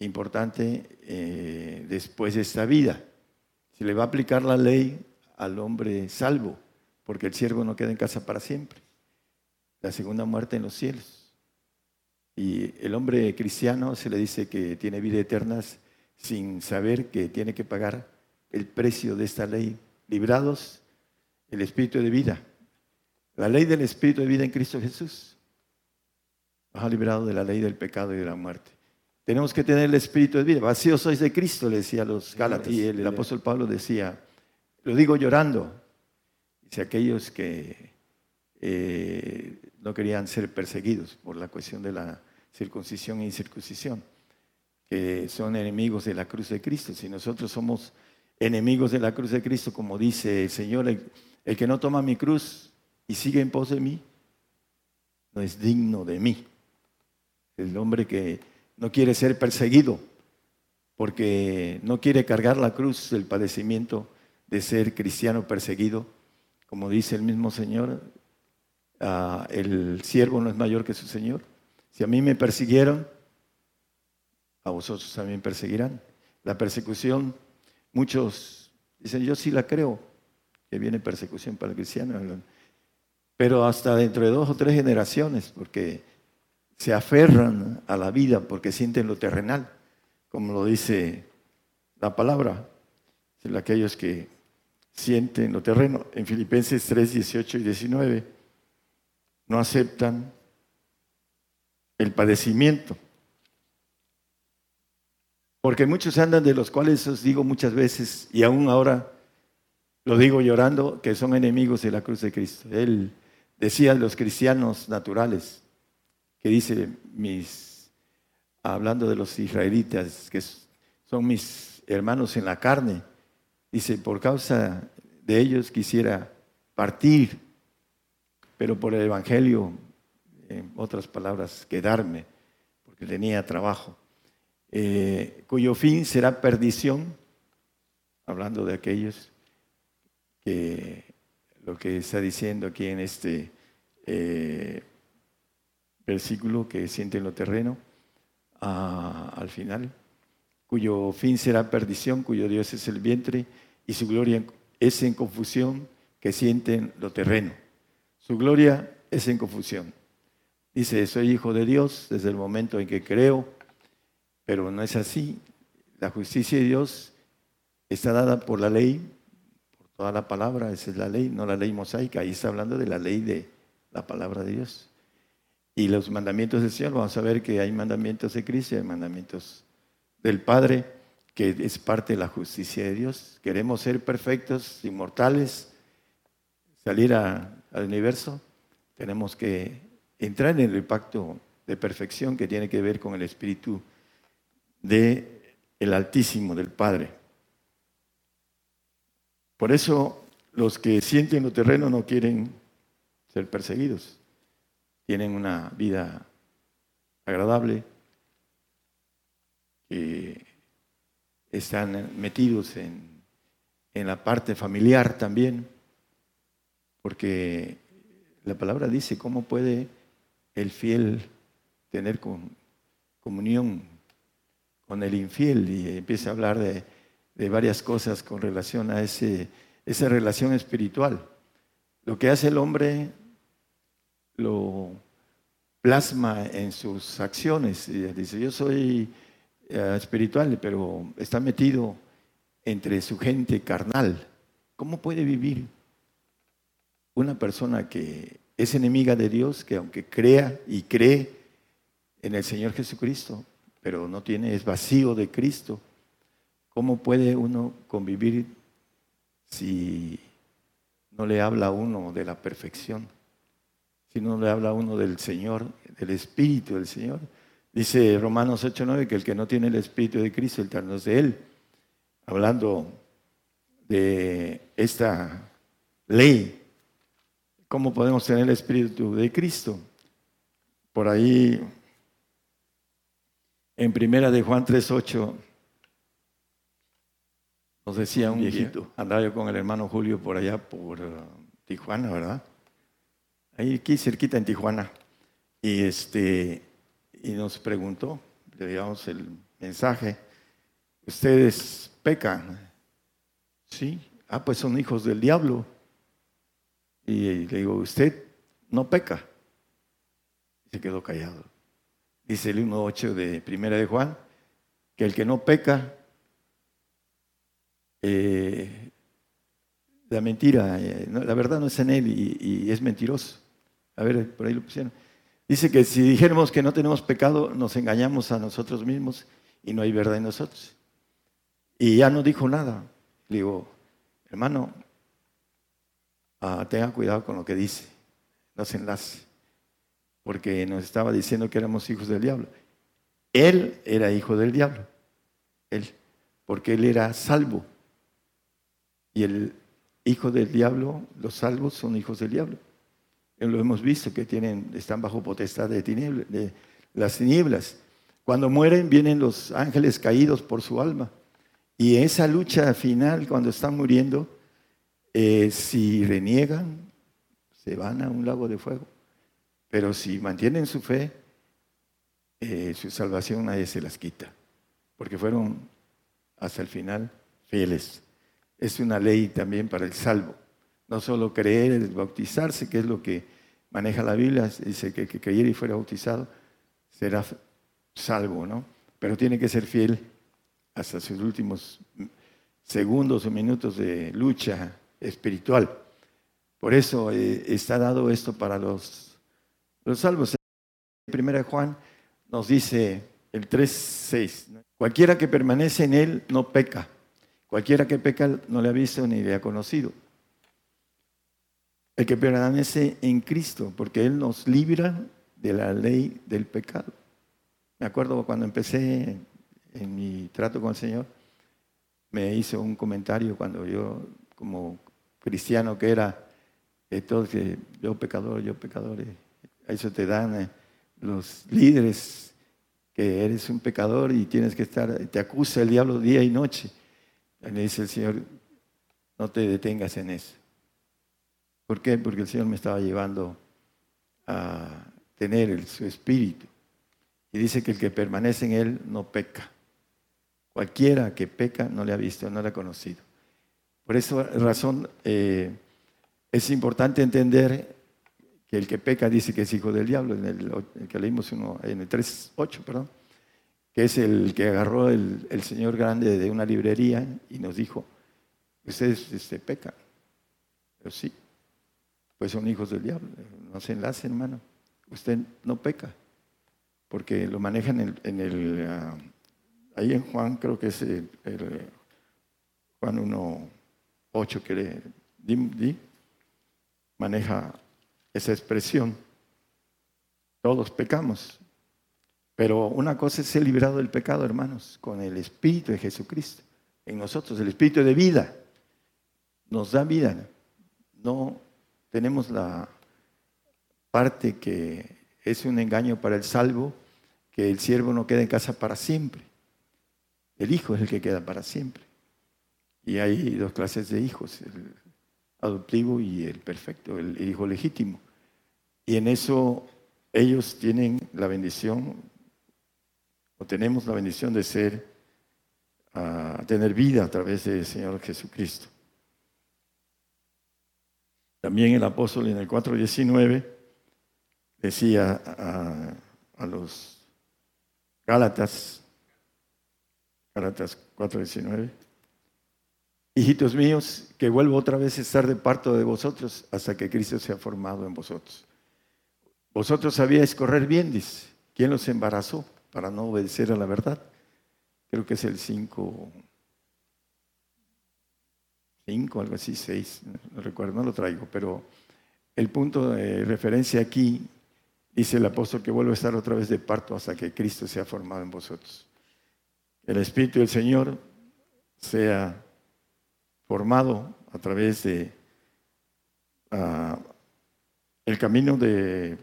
importante eh, después de esta vida. Se le va a aplicar la ley al hombre salvo, porque el siervo no queda en casa para siempre. La segunda muerte en los cielos. Y el hombre cristiano se le dice que tiene vida eterna sin saber que tiene que pagar el precio de esta ley. Librados el espíritu de vida. La ley del espíritu de vida en Cristo Jesús. Nos ha librado de la ley del pecado y de la muerte. Tenemos que tener el espíritu de vida. Vacíos sois de Cristo, le decía a los Gálatas. Y el, apóstol Pablo decía, lo digo llorando. Dice aquellos que eh, no querían ser perseguidos por la cuestión de la circuncisión e incircuncisión, que son enemigos de la cruz de Cristo. Si nosotros somos enemigos de la cruz de Cristo, como dice el Señor, el, el que no toma mi cruz y sigue en pos de mí, no es digno de mí. El hombre que no quiere ser perseguido, porque no quiere cargar la cruz del padecimiento de ser cristiano perseguido. Como dice el mismo Señor, ah, el siervo no es mayor que su Señor. Si a mí me persiguieron, a vosotros también perseguirán. La persecución, muchos dicen, yo sí la creo, que viene persecución para el cristiano, pero hasta dentro de dos o tres generaciones, porque se aferran a la vida porque sienten lo terrenal, como lo dice la palabra, aquellos que sienten lo terreno. En Filipenses 3, 18 y 19 no aceptan el padecimiento. Porque muchos andan de los cuales os digo muchas veces, y aún ahora lo digo llorando, que son enemigos de la cruz de Cristo. Él decía los cristianos naturales, que dice mis, hablando de los israelitas, que son mis hermanos en la carne, dice, por causa de ellos quisiera partir, pero por el Evangelio, en otras palabras, quedarme, porque tenía trabajo, eh, cuyo fin será perdición, hablando de aquellos que lo que está diciendo aquí en este eh, versículo que siente en lo terreno al final, cuyo fin será perdición, cuyo Dios es el vientre y su gloria es en confusión que sienten lo terreno. Su gloria es en confusión. Dice, soy hijo de Dios desde el momento en que creo, pero no es así. La justicia de Dios está dada por la ley, toda la palabra, esa es la ley, no la ley mosaica. Ahí está hablando de la ley de la palabra de Dios. Y los mandamientos del Señor, vamos a ver que hay mandamientos de Cristo mandamientos del Padre que es parte de la justicia de Dios. Queremos ser perfectos, inmortales, salir al universo, tenemos que entrar en el pacto de perfección que tiene que ver con el Espíritu de el Altísimo, del Padre. Por eso los que sienten lo terreno no quieren ser perseguidos. Tienen una vida agradable, que están metidos en, en la parte familiar también, porque la palabra dice cómo puede el fiel tener comunión con el infiel y empieza a hablar de, varias cosas con relación a ese, esa relación espiritual. Lo que hace el hombre lo plasma en sus acciones. dice, yo soy eh, espiritual, pero está metido entre su gente carnal. ¿Cómo puede vivir una persona que es enemiga de Dios, que aunque crea y cree en el Señor Jesucristo, pero no tiene, es vacío de Cristo, ¿cómo puede uno convivir si no le habla a uno de la perfección? Si no le habla a uno del Señor, del Espíritu del Señor. Dice Romanos 8:9 que el que no tiene el Espíritu de Cristo, el no es de Él. Hablando de esta ley, ¿cómo podemos tener el Espíritu de Cristo? Por ahí, en primera de Juan 3:8, nos decía un viejito, andaba yo con el hermano Julio por allá, por uh, Tijuana, ¿verdad? Ahí aquí cerquita en Tijuana. Y este y nos preguntó, le digamos el mensaje, ustedes pecan. Sí, ah, pues son hijos del diablo. Y le digo, usted no peca. Y se quedó callado. Dice el 1.8 de Primera de Juan, que el que no peca, eh, la mentira, eh, la verdad no es en él y, es mentiroso. A ver, por ahí lo pusieron. Dice que si dijéramos que no tenemos pecado, nos engañamos a nosotros mismos y no hay verdad en nosotros. Y ya no dijo nada. Le digo, hermano, ah, tenga cuidado con lo que dice, no se enlace, porque nos estaba diciendo que éramos hijos del diablo. Él era hijo del diablo, él, porque él era salvo. Y el hijo del diablo, los salvos son hijos del diablo lo hemos visto, que tienen, están bajo potestad de, de las tinieblas. Cuando mueren vienen los ángeles caídos por su alma. Y esa lucha final, cuando están muriendo, eh, si reniegan, se van a un lago de fuego. Pero si mantienen su fe, eh, su salvación nadie se las quita, porque fueron hasta el final fieles. Es una ley también para el salvo. No solo creer, bautizarse, que es lo que maneja la Biblia, dice que que creyera y fuera bautizado será salvo, ¿no? Pero tiene que ser fiel hasta sus últimos segundos o minutos de lucha espiritual. Por eso eh, está dado esto para los, los salvos. Primera Juan nos dice el 3.6, cualquiera que permanece en él no peca, cualquiera que peca no le ha visto ni le ha conocido el que permanece en Cristo, porque Él nos libra de la ley del pecado. Me acuerdo cuando empecé en mi trato con el Señor, me hizo un comentario cuando yo, como cristiano que era, todo que yo pecador, yo pecador, a eso te dan eh, los líderes que eres un pecador y tienes que estar, te acusa el diablo día y noche. Le dice el Señor, no te detengas en eso. ¿Por qué? Porque el Señor me estaba llevando a tener su espíritu. Y dice que el que permanece en Él no peca. Cualquiera que peca no le ha visto, no le ha conocido. Por esa razón eh, es importante entender que el que peca dice que es hijo del diablo, en el, que leímos uno, en el 3.8, perdón, es el que agarró el, señor grande de una librería y nos dijo, ustedes este, pecan. Pero sí, pues son hijos del diablo. No se enlace, hermano. Usted no peca, porque lo manejan en el, ah, ahí en Juan, creo que es el, el Juan 1.8 que le di, di, maneja esa expresión. Todos pecamos. Pero una cosa es ser liberado del pecado, hermanos, con el Espíritu de Jesucristo en nosotros, el Espíritu de vida. Nos da vida. No tenemos la parte que es un engaño para el salvo, que el siervo no queda en casa para siempre. El hijo es el que queda para siempre. Y hay dos clases de hijos, el adoptivo y el perfecto, el hijo legítimo. Y en eso ellos tienen la bendición, o tenemos la bendición de ser, a tener vida a través del Señor Jesucristo. También el apóstol en el 4.19 decía a, a los Gálatas, Gálatas 4.19, hijitos míos, que vuelvo otra vez a estar de parto de vosotros hasta que Cristo sea formado en vosotros. Vosotros sabíais correr bien, dice. ¿Quién los embarazó para no obedecer a la verdad? Creo que es el 5, 5, algo así, 6, no recuerdo, no lo traigo, pero el punto de referencia aquí dice el apóstol que vuelve a estar otra vez de parto hasta que Cristo sea formado en vosotros. El Espíritu del Señor sea formado a través de uh, el camino de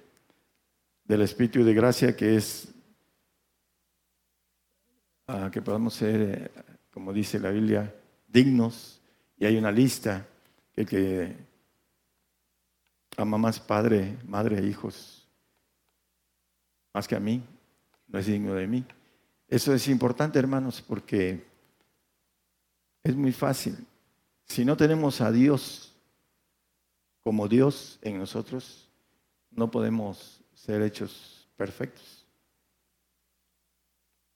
del Espíritu de gracia que es uh, que podamos ser, eh, como dice la Biblia, dignos. Y hay una lista que el que ama más padre, madre e hijos, más que a mí, no es digno de mí. Eso es importante, hermanos, porque es muy fácil. Si no tenemos a Dios como Dios en nosotros, no podemos ser hechos perfectos.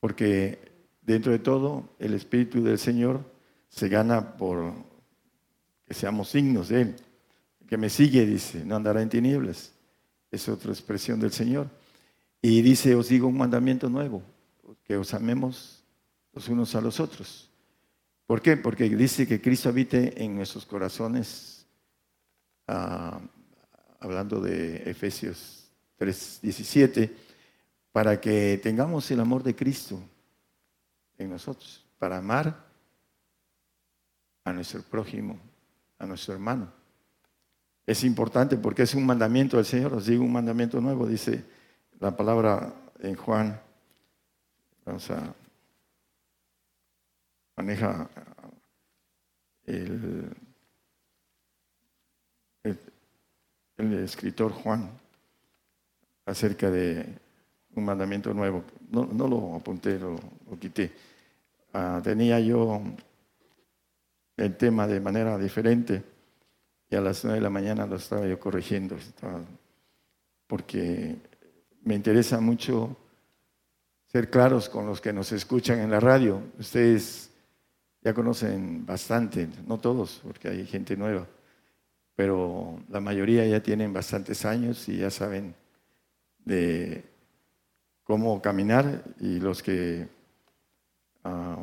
Porque dentro de todo, el Espíritu del Señor se gana por que seamos signos de Él. El que me sigue, dice, no andará en tinieblas. Es otra expresión del Señor. Y dice, os digo un mandamiento nuevo, que os amemos los unos a los otros. ¿Por qué? Porque dice que Cristo habite en nuestros corazones, ah, hablando de Efesios 3.17, para que tengamos el amor de Cristo en nosotros, para amar a nuestro prójimo, a nuestro hermano. Es importante porque es un mandamiento del Señor, os digo un mandamiento nuevo, dice la palabra en Juan, vamos a maneja el, el escritor Juan acerca de un mandamiento nuevo. No, lo apunté, lo, quité. Ah, tenía yo el tema de manera diferente y a las nueve de la mañana lo estaba yo corrigiendo, porque me interesa mucho ser claros con los que nos escuchan en la radio. Ustedes ya conocen bastante, no todos, porque hay gente nueva, pero la mayoría ya tienen bastantes años y ya saben de cómo caminar y los que ah,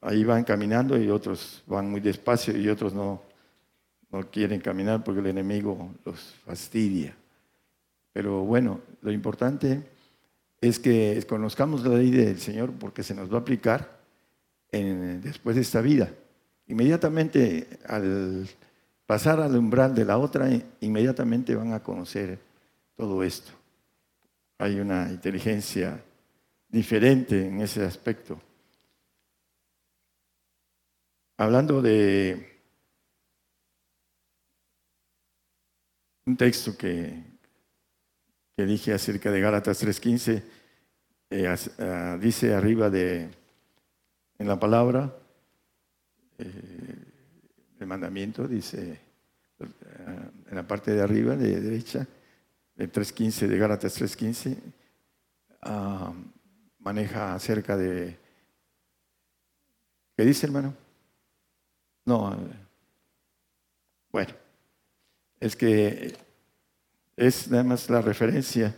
ahí van caminando y otros van muy despacio y otros no, no quieren caminar porque el enemigo los fastidia. Pero bueno, lo importante es que conozcamos la ley del Señor porque se nos va a aplicar después de esta vida. Inmediatamente al pasar al umbral de la otra, inmediatamente van a conocer todo esto hay una inteligencia diferente en ese aspecto. Hablando de un texto que, que dije acerca de Gálatas 3.15, eh, ah, dice arriba de, en la palabra, eh, el mandamiento, dice ah, en la parte de arriba, de derecha, el 3.15 de Gálatas 3.15 ah, maneja acerca de... ¿Qué dice hermano? No, bueno, es que es nada más la referencia.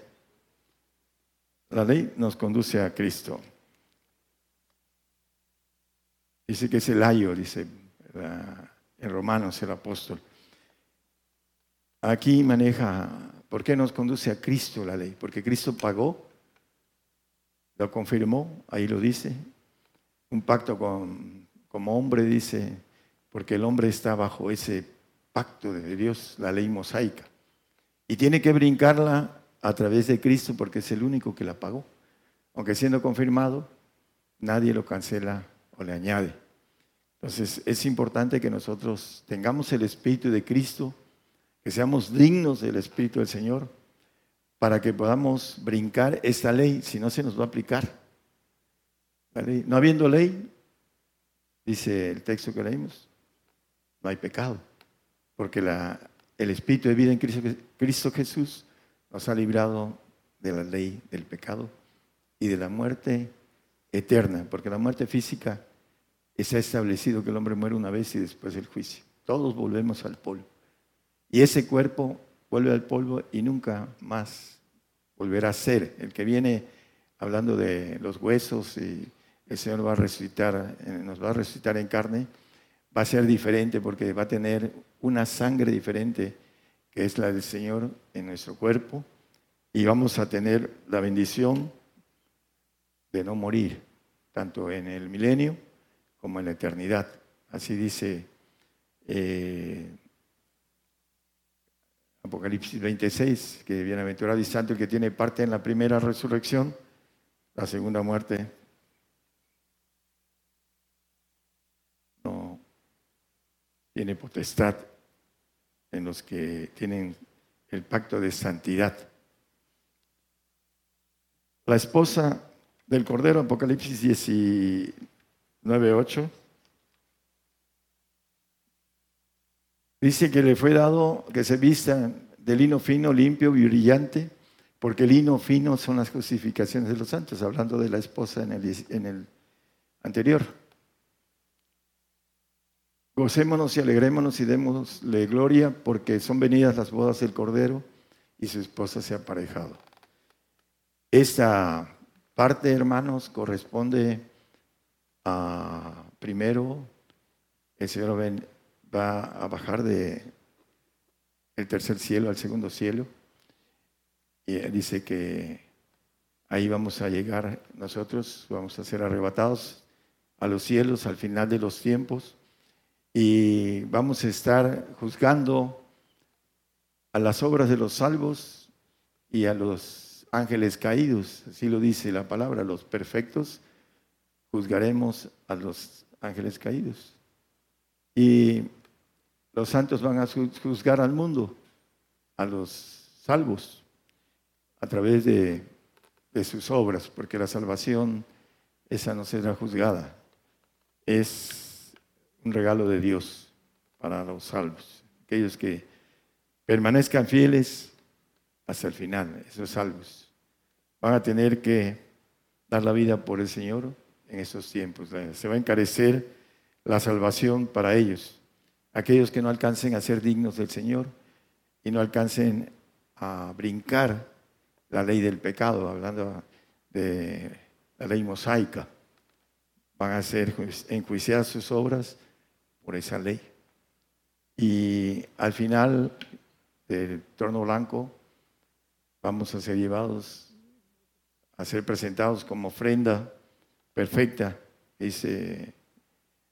La ley nos conduce a Cristo. Dice que es el ayo, dice en Romanos el apóstol. Aquí maneja, ¿por qué nos conduce a Cristo la ley? Porque Cristo pagó, lo confirmó, ahí lo dice, un pacto con, como hombre, dice, porque el hombre está bajo ese pacto de Dios, la ley mosaica. Y tiene que brincarla a través de Cristo porque es el único que la pagó. Aunque siendo confirmado, nadie lo cancela o le añade. Entonces es importante que nosotros tengamos el Espíritu de Cristo, que seamos dignos del Espíritu del Señor, para que podamos brincar esta ley, si no se nos va a aplicar. No habiendo ley, dice el texto que leímos, no hay pecado, porque el Espíritu de vida en Cristo, Cristo Jesús nos ha librado de la ley del pecado y de la muerte eterna, porque la muerte física ha establecido que el hombre muere una vez y después el juicio. Todos volvemos al polvo. Y ese cuerpo vuelve al polvo y nunca más volverá a ser. El que viene hablando de los huesos y el Señor va a resucitar, eh, nos va a resucitar en carne, va a ser diferente porque va a tener una sangre diferente que es la del Señor en nuestro cuerpo y vamos a tener la bendición de no morir, tanto en el milenio como en la eternidad. Así dice eh, Apocalipsis 26, que bienaventurado y santo el que tiene parte en la primera resurrección, la segunda muerte no tiene potestad en los que tienen el pacto de santidad. La esposa del Cordero, Apocalipsis 9.8. Dice que le fue dado que se vista de lino fino, limpio y brillante, porque lino fino son las justificaciones de los santos, hablando de la esposa en el, en el anterior. Gocémonos y alegrémonos y démosle gloria, porque son venidas las bodas del Cordero y su esposa se ha aparejado. Esta parte, hermanos, corresponde primero el Señor va a bajar de el tercer cielo al segundo cielo. Y dice que ahí vamos a llegar nosotros, vamos a ser arrebatados a los cielos al final de los tiempos. Y vamos a estar juzgando a las obras de los salvos y a los ángeles caídos, así lo dice la palabra, los perfectos. Juzgaremos a los ángeles caídos. Y los santos van a juzgar al mundo, a los salvos, a través de, sus obras, porque la salvación, esa no será juzgada. Es un regalo de Dios para los salvos, aquellos que permanezcan fieles hasta el final, esos salvos. Van a tener que dar la vida por el Señor en esos tiempos. Se va a encarecer la salvación para ellos, aquellos que no alcancen a ser dignos del Señor y no alcancen a brincar la ley del pecado, hablando de la ley mosaica. Van a ser enjuiciadas sus obras por esa ley. Y al final del trono blanco vamos a ser llevados a ser presentados como ofrenda perfecta, dice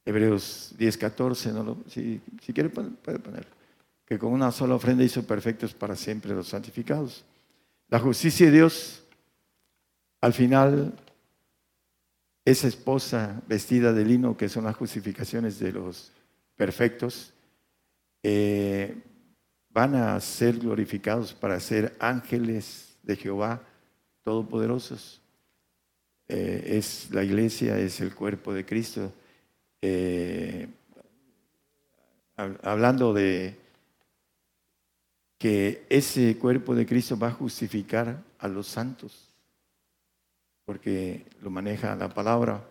Hebreos 10, 14, si, quiere puede poner, que con una sola ofrenda hizo perfectos para siempre los santificados. La justicia de Dios, al final, esa esposa vestida de lino, que son las justificaciones de los perfectos, eh, van a ser glorificados para ser ángeles de Jehová todopoderosos. Eh, es la iglesia, es el cuerpo de Cristo. Eh, hablando de que ese cuerpo de Cristo va a justificar a los santos, porque lo maneja la palabra.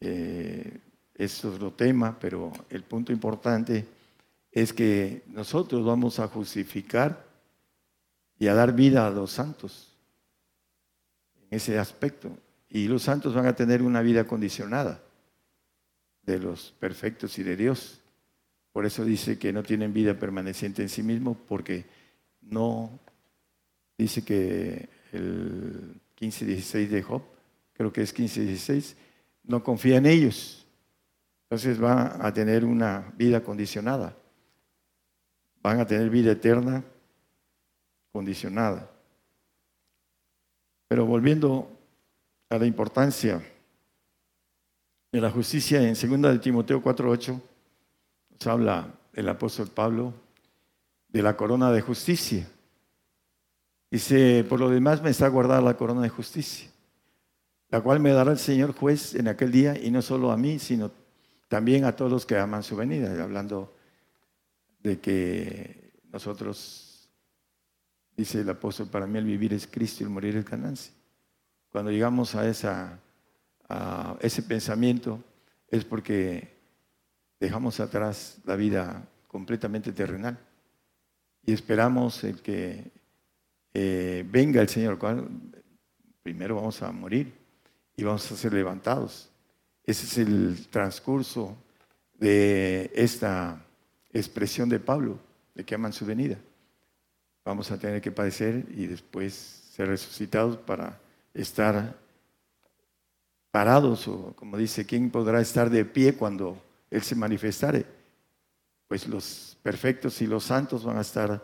Eh, es lo tema, pero el punto importante es que nosotros vamos a justificar y a dar vida a los santos en ese aspecto y los santos van a tener una vida condicionada. De los perfectos y de Dios. Por eso dice que no tienen vida permaneciente en sí mismo, porque no, dice que el 15-16 de Job, creo que es 15-16, no confía en ellos. Entonces van a tener una vida condicionada. Van a tener vida eterna condicionada. Pero volviendo a la importancia de la justicia en 2 de Timoteo 4:8 nos habla el apóstol Pablo de la corona de justicia. Dice, por lo demás me está guardada la corona de justicia, la cual me dará el Señor juez en aquel día, y no solo a mí, sino también a todos los que aman su venida, hablando de que nosotros, dice el apóstol, para mí el vivir es Cristo y el morir es ganancia. Cuando llegamos a, esa, ese pensamiento es porque dejamos atrás la vida completamente terrenal y esperamos el que eh, venga el Señor, primero vamos a morir y vamos a ser levantados. Ese es el transcurso de esta expresión de Pablo, de que aman su venida. Vamos a tener que padecer y después ser resucitados para estar parados, o como dice, ¿quién podrá estar de pie cuando Él se manifestare? Pues los perfectos y los santos van a estar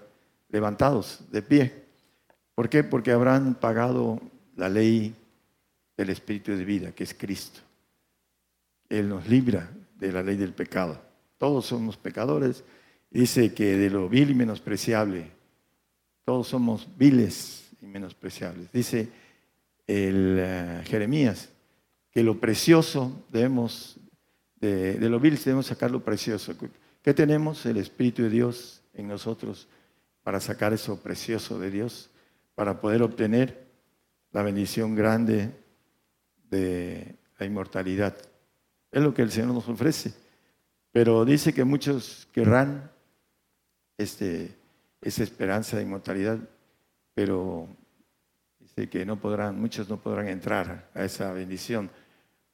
levantados de pie. ¿Por qué? Porque habrán pagado la ley del Espíritu de vida, que es Cristo. Él nos libra de la ley del pecado. Todos somos pecadores. Dice que de lo vil y menospreciable, todos somos viles y menospreciables. Dice el eh, Jeremías, que lo precioso debemos, de, lo vil debemos sacar lo precioso. ¿Qué tenemos? El Espíritu de Dios en nosotros para sacar eso precioso de Dios, para poder obtener la bendición grande de la inmortalidad. Es lo que el Señor nos ofrece. Pero dice que muchos querrán este, esa esperanza de inmortalidad, pero Dice que no podrán, muchos no podrán entrar a esa bendición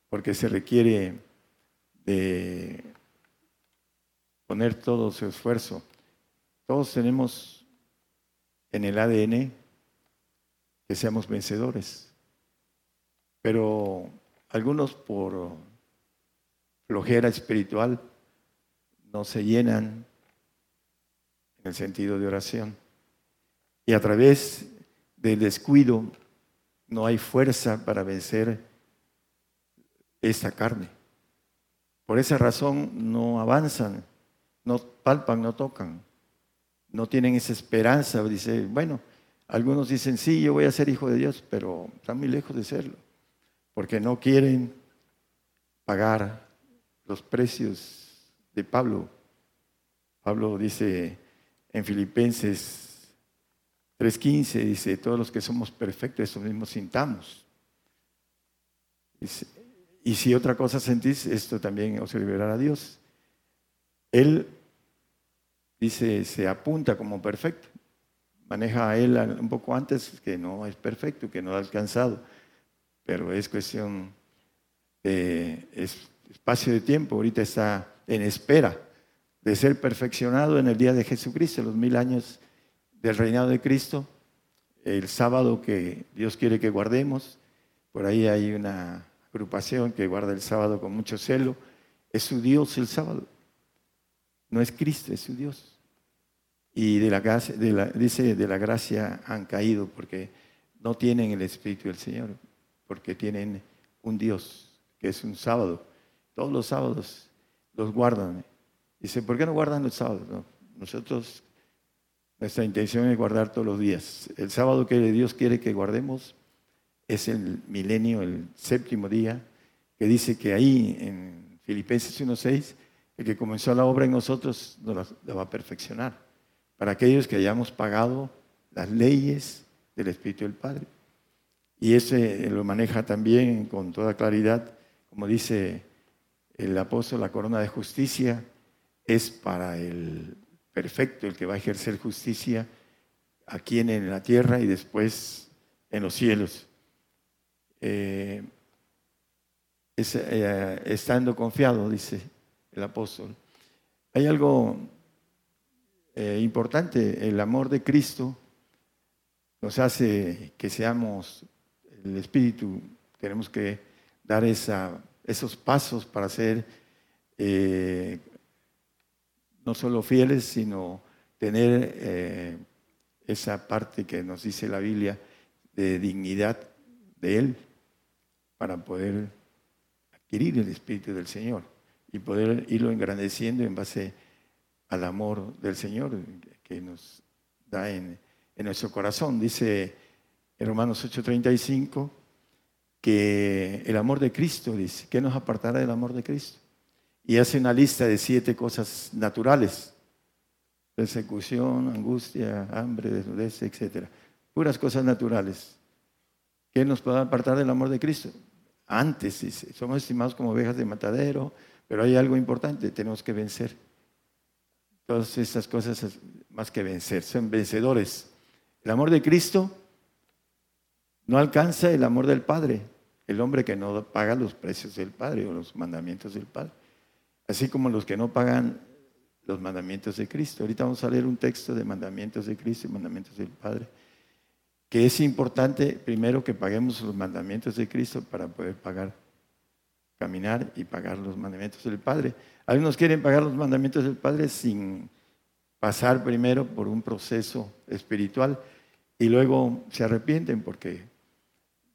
porque se requiere de poner todo su esfuerzo. Todos tenemos en el ADN que seamos vencedores, pero algunos por flojera espiritual no se llenan en el sentido de oración. Y a través del descuido, no hay fuerza para vencer esta carne. Por esa razón no avanzan, no palpan, no tocan, no tienen esa esperanza. Dice, bueno, algunos dicen, sí, yo voy a ser hijo de Dios, pero están muy lejos de serlo, porque no quieren pagar los precios de Pablo. Pablo dice en Filipenses 3.15 dice, todos los que somos perfectos, eso mismo sintamos. Y si otra cosa sentís, esto también os liberará a Dios. Él, dice, se apunta como perfecto. Maneja a él un poco antes que no es perfecto, que no ha alcanzado. Pero es cuestión de espacio de tiempo. Ahorita está en espera de ser perfeccionado en el día de Jesucristo, los mil años del reinado de Cristo, el sábado que Dios quiere que guardemos. Por ahí hay una agrupación que guarda el sábado con mucho celo. Es su Dios el sábado. No es Cristo, es su Dios. Y de la, de la, dice, de la gracia han caído porque no tienen el Espíritu del Señor, porque tienen un Dios, que es un sábado. Todos los sábados los guardan. Dice, ¿por qué no guardan los sábados? Nosotros nuestra intención es guardar todos los días. El sábado que Dios quiere que guardemos es el milenio, el séptimo día, que dice que ahí en Filipenses 1.6, el que comenzó la obra en nosotros nos la va a perfeccionar. Para aquellos que hayamos pagado las leyes del Espíritu del Padre. Y ese lo maneja también con toda claridad, como dice el apóstol, la corona de justicia es para el perfecto, el que va a ejercer justicia aquí en la tierra y después en los cielos. Eh, eh, estando confiado, dice el apóstol. Hay algo eh, importante, el amor de Cristo nos hace que seamos el Espíritu, tenemos que dar esa, esos pasos para ser no solo fieles, sino tener esa parte que nos dice la Biblia de dignidad de Él para poder adquirir el Espíritu del Señor y poder irlo engrandeciendo en base al amor del Señor que nos da en, nuestro corazón. Dice en Romanos 8:35 que el amor de Cristo, dice, ¿qué nos apartará del amor de Cristo? Y hace una lista de siete cosas naturales. Persecución, angustia, hambre, desnudez, etc. Puras cosas naturales. ¿Qué nos puede apartar del amor de Cristo? Antes, dice, somos estimados como ovejas de matadero, pero hay algo importante, tenemos que vencer. Todas estas cosas más que vencer, son vencedores. El amor de Cristo no alcanza el amor del Padre, el hombre que no paga los precios del Padre o los mandamientos del Padre, así como los que no pagan los mandamientos de Cristo. Ahorita vamos a leer un texto de mandamientos de Cristo y mandamientos del Padre, que es importante primero que paguemos los mandamientos de Cristo para poder pagar, caminar y pagar los mandamientos del Padre. Algunos quieren pagar los mandamientos del Padre sin pasar primero por un proceso espiritual y luego se arrepienten porque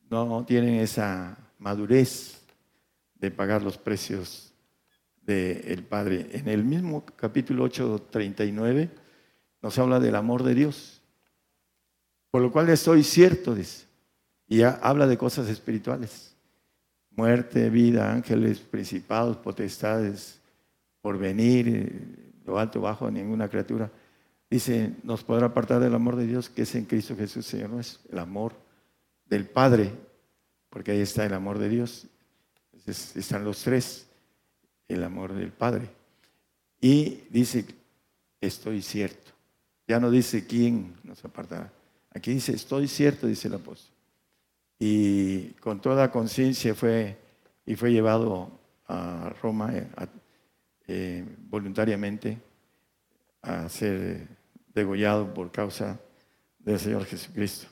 no tienen esa madurez de pagar los precios del Padre. En el mismo capítulo 8:39 nos habla del amor de Dios. Por lo cual estoy cierto, dice, y habla de cosas espirituales. Muerte, vida, ángeles, principados, potestades, por venir, eh, lo alto, bajo, ninguna criatura. Dice, nos podrá apartar del amor de Dios que es en Cristo Jesús, Señor nuestro, el amor del Padre, porque ahí está el amor de Dios. están los tres, el amor del Padre. Y dice, estoy cierto. Ya no dice quién nos apartará. Aquí dice, estoy cierto, dice el apóstol. Y con toda conciencia fue y fue llevado a Roma, eh, eh, voluntariamente a ser degollado por causa del Señor Jesucristo.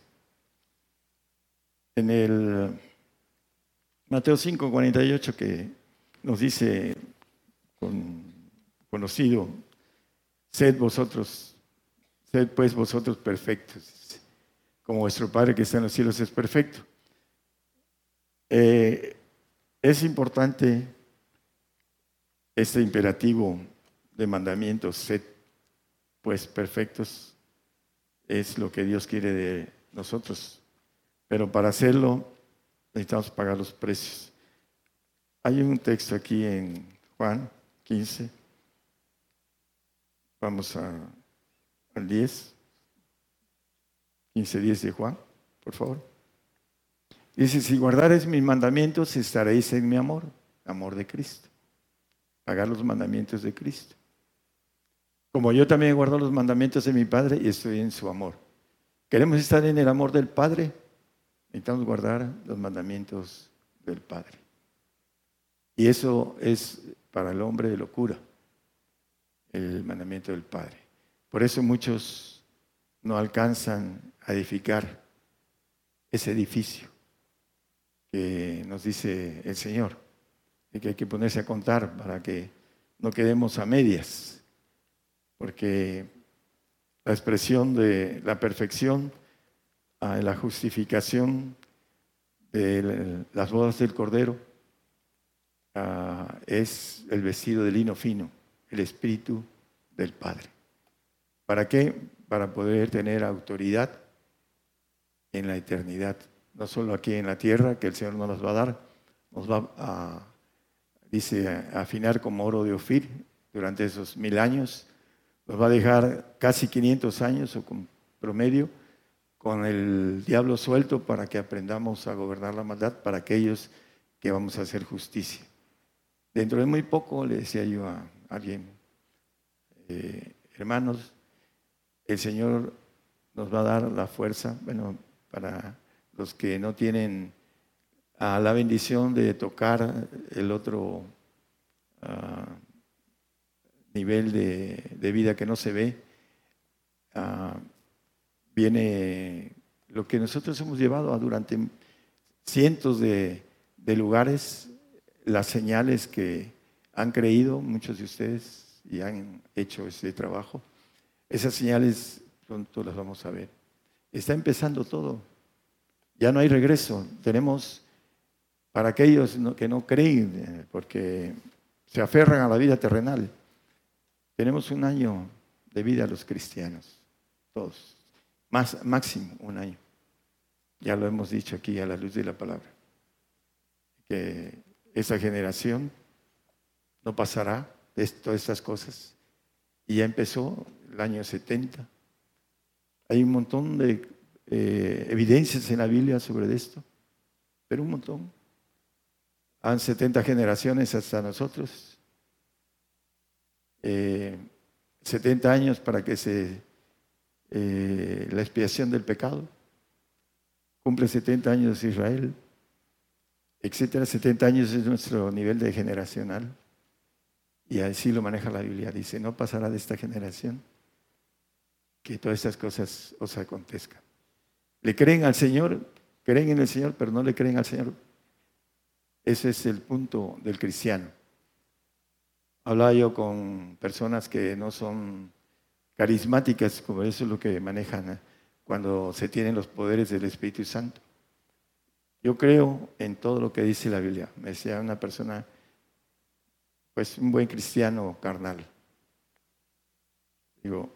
En el Mateo 5, 48, que nos dice con conocido, sed vosotros, sed pues vosotros perfectos, como vuestro Padre que está en los cielos es perfecto. Eh, es importante este imperativo de mandamientos, sed pues perfectos, es lo que Dios quiere de nosotros. Pero para hacerlo necesitamos pagar los precios. Hay un texto aquí en Juan 15. Vamos a, al 10. 15, 10 de Juan, por favor. Dice, si guardares mis mandamientos, estaréis en mi amor, amor de Cristo pagar los mandamientos de Cristo. Como yo también guardo los mandamientos de mi Padre y estoy en su amor. ¿Queremos estar en el amor del Padre? Necesitamos guardar los mandamientos del Padre. Y eso es para el hombre de locura, el mandamiento del Padre. Por eso muchos no alcanzan a edificar ese edificio que nos dice el Señor y que hay que ponerse a contar para que no quedemos a medias, porque la expresión de la perfección, la justificación de las bodas del Cordero, es el vestido de lino fino, el espíritu del Padre. ¿Para qué? Para poder tener autoridad en la eternidad, no solo aquí en la tierra, que el Señor nos va a dar, nos va a dice, afinar como oro de Ofir durante esos mil años. Nos va a dejar casi 500 años o con promedio con el diablo suelto para que aprendamos a gobernar la maldad para aquellos que vamos a hacer justicia. Dentro de muy poco le decía yo a alguien, eh, hermanos, el Señor nos va a dar la fuerza, bueno, para los que no tienen a la bendición de tocar el otro ah, nivel de, vida que no se ve, ah, viene lo que nosotros hemos llevado a durante cientos de, lugares, las señales que han creído muchos de ustedes y han hecho ese trabajo. Esas señales pronto las vamos a ver. Está empezando todo. Ya no hay regreso. Tenemos, para aquellos que no creen, eh, porque se aferran a la vida terrenal, tenemos un año de vida los cristianos, todos. Más, máximo un año. Ya lo hemos dicho aquí a la luz de la palabra. Que esa generación no pasará de todas estas cosas. Y ya empezó el año 70. Hay un montón de eh, evidencias en la Biblia sobre esto, pero un montón. Han 70 generaciones hasta nosotros. 70 eh, años para que se eh, la expiación del pecado. Cumple 70 años Israel, etcétera. 70 años es nuestro nivel de generacional. Y así lo maneja la Biblia. Dice, no pasará de esta generación que todas estas cosas os acontezcan. Le creen al Señor, creen en el Señor, pero no le creen al Señor. Ese es el punto del cristiano. Hablaba yo con personas que no son carismáticas, como eso es lo que manejan ¿eh? cuando se tienen los poderes del Espíritu Santo. Yo creo en todo lo que dice la Biblia. Me decía una persona pues un buen cristiano carnal. Digo,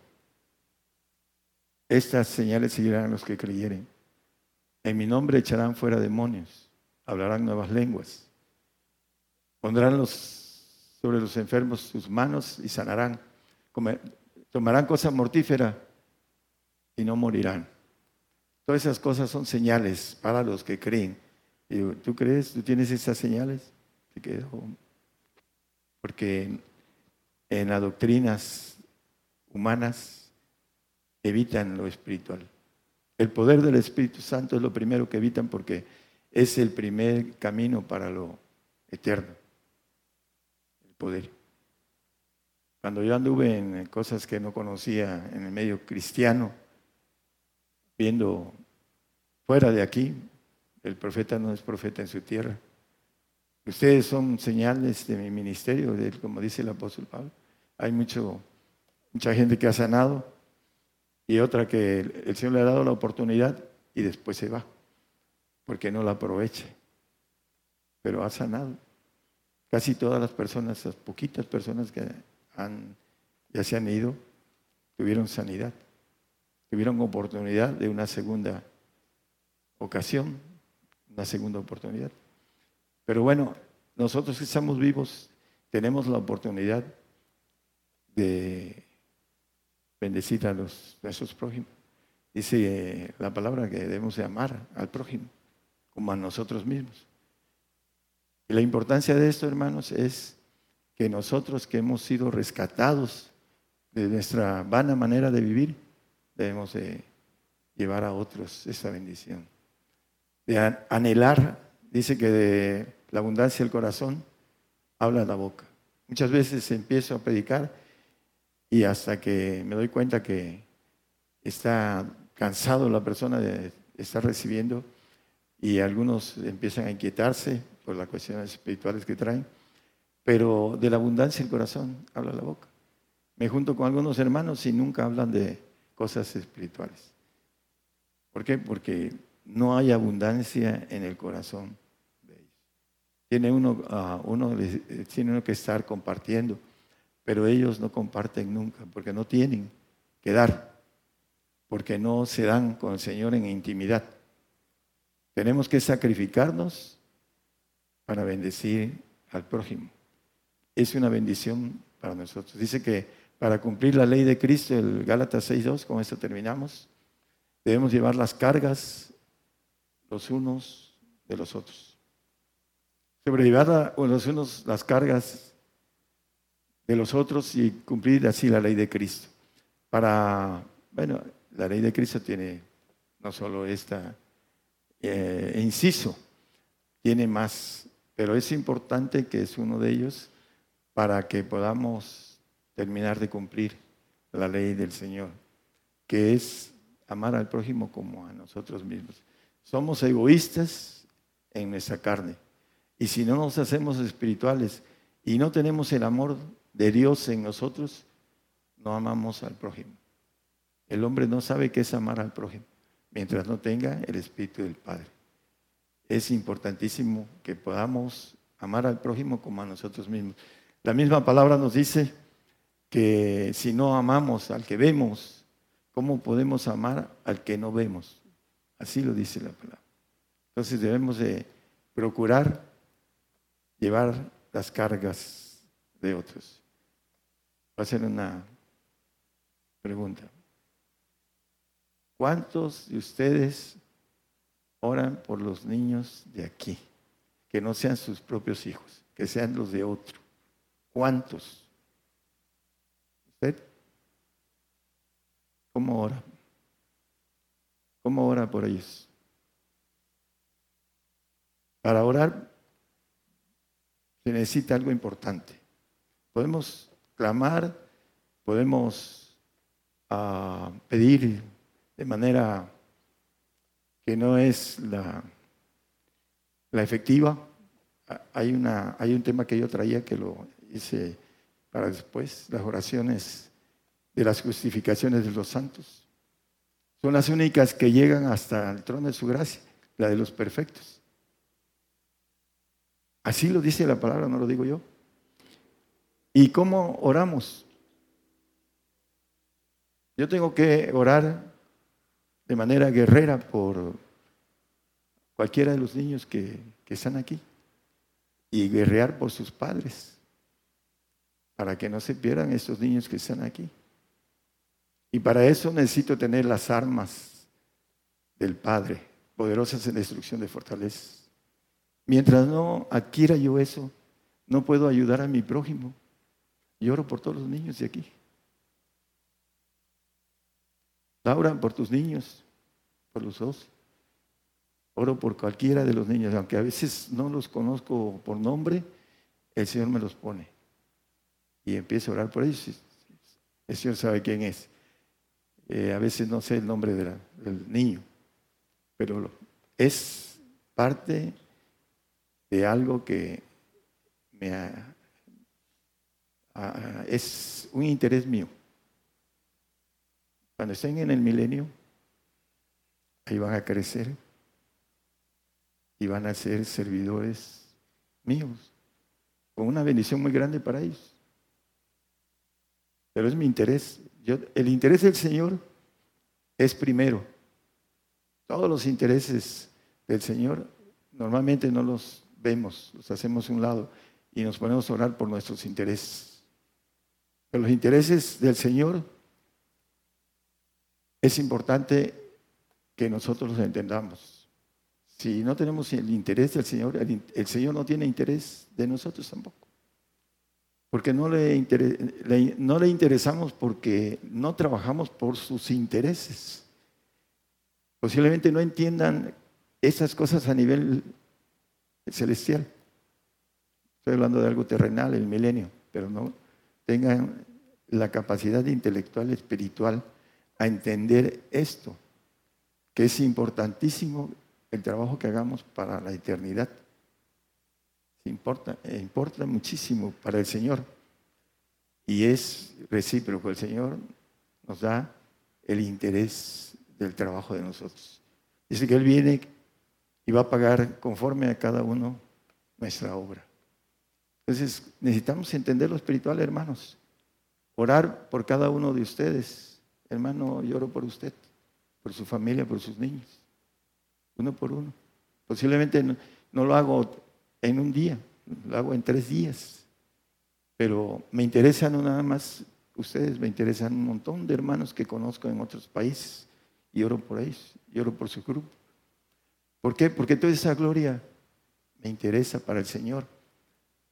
estas señales seguirán a los que creyeren. En mi nombre echarán fuera demonios, hablarán nuevas lenguas, pondrán los, sobre los enfermos sus manos y sanarán, tomarán cosas mortíferas y no morirán. Todas esas cosas son señales para los que creen. Digo, ¿tú crees? ¿Tú tienes esas señales? Te quedo porque en las doctrinas humanas evitan lo espiritual. El poder del Espíritu Santo es lo primero que evitan porque es el primer camino para lo eterno, el poder. Cuando yo anduve en cosas que no conocía en el medio cristiano, viendo fuera de aquí, el profeta no es profeta en su tierra, Ustedes son señales de mi ministerio, como dice el apóstol Pablo. Hay mucho, mucha gente que ha sanado y otra que el Señor le ha dado la oportunidad y después se va, porque no la aproveche. Pero ha sanado. Casi todas las personas, las poquitas personas que han, ya se han ido, tuvieron sanidad, tuvieron oportunidad de una segunda ocasión, una segunda oportunidad. Pero bueno, nosotros que estamos vivos tenemos la oportunidad de bendecir a los, nuestros prójimos. Dice eh, la palabra que debemos de amar al prójimo como a nosotros mismos. Y la importancia de esto, hermanos, es que nosotros que hemos sido rescatados de nuestra vana manera de vivir, debemos de llevar a otros esa bendición. De anhelar, dice que de la abundancia del corazón habla la boca. Muchas veces empiezo a predicar y hasta que me doy cuenta que está cansado la persona de estar recibiendo y algunos empiezan a inquietarse por las cuestiones espirituales que traen, pero de la abundancia del corazón habla la boca. Me junto con algunos hermanos y nunca hablan de cosas espirituales. ¿Por qué? Porque no hay abundancia en el corazón tiene uno, ah, uno, eh, tiene uno que estar compartiendo, pero ellos no comparten nunca porque no tienen que dar, porque no se dan con el Señor en intimidad. Tenemos que sacrificarnos para bendecir al prójimo. Es una bendición para nosotros. Dice que para cumplir la ley de Cristo, el Gálatas 6.2, con esto terminamos, debemos llevar las cargas los unos de los otros sobrellevar los unos las cargas de los otros y cumplir así la ley de Cristo. Para, bueno, la ley de Cristo tiene no solo esta eh, inciso, tiene más, pero es importante que es uno de ellos para que podamos terminar de cumplir la ley del Señor, que es amar al prójimo como a nosotros mismos. Somos egoístas en nuestra carne. Y si no nos hacemos espirituales y no tenemos el amor de Dios en nosotros, no amamos al prójimo. El hombre no sabe qué es amar al prójimo mientras no tenga el Espíritu del Padre. Es importantísimo que podamos amar al prójimo como a nosotros mismos. La misma palabra nos dice que si no amamos al que vemos, ¿cómo podemos amar al que no vemos? Así lo dice la palabra. Entonces debemos de procurar llevar las cargas de otros. Va a hacer una pregunta. ¿Cuántos de ustedes oran por los niños de aquí? Que no sean sus propios hijos, que sean los de otro. ¿Cuántos? ¿Usted? ¿Cómo ora? ¿Cómo ora por ellos? Para orar se necesita algo importante. Podemos clamar, podemos ah, pedir de manera que no es la, la efectiva. Hay, una, hay un tema que yo traía que lo hice para después, las oraciones de las justificaciones de los santos. Son las únicas que llegan hasta el trono de su gracia, la de los perfectos. Así lo dice la palabra, no lo digo yo. ¿Y cómo oramos? Yo tengo que orar de manera guerrera por cualquiera de los niños que, están aquí y guerrear por sus padres para que no se pierdan estos niños que están aquí. Y para eso necesito tener las armas del Padre, poderosas en destrucción de fortalezas. Mientras no adquiera yo eso, no puedo ayudar a mi prójimo. Lloro por todos los niños de aquí. Laura, por tus niños, por los dos. Oro por cualquiera de los niños, aunque a veces no los conozco por nombre, el Señor me los pone. Y empiezo a orar por ellos. El Señor sabe quién es. Eh, a veces no sé el nombre del niño, pero es parte de algo que me es un interés mío. Cuando estén en el milenio, ahí van a crecer y van a ser servidores míos, con una bendición muy grande para ellos. Pero es mi interés. Yo, el interés del Señor es primero. Todos los intereses del Señor normalmente no los vemos, los hacemos un lado y nos ponemos a orar por nuestros intereses. Pero los intereses del Señor es importante que nosotros los entendamos. Si no tenemos el interés del Señor, el, Señor no tiene interés de nosotros tampoco. Porque no le, no le interesamos porque no trabajamos por sus intereses. Posiblemente no entiendan esas cosas a nivel celestial. Estoy hablando de algo terrenal, el milenio, pero no tengan la capacidad intelectual, espiritual, a entender esto, que es importantísimo el trabajo que hagamos para la eternidad. Importa, importa muchísimo para el Señor. Y es recíproco. El Señor nos da el interés del trabajo de nosotros. Dice que Él viene y va a pagar conforme a cada uno nuestra obra. Entonces necesitamos entender lo espiritual, hermanos. Orar por cada uno de ustedes. Hermano, lloro por usted, por su familia, por sus niños. Uno por uno. Posiblemente no, lo hago en un día, lo hago en tres días. Pero me interesan nada más ustedes, me interesan un montón de hermanos que conozco en otros países. Y oro por ellos, y oro por su grupo. ¿Por qué? Porque toda esa gloria me interesa para el Señor.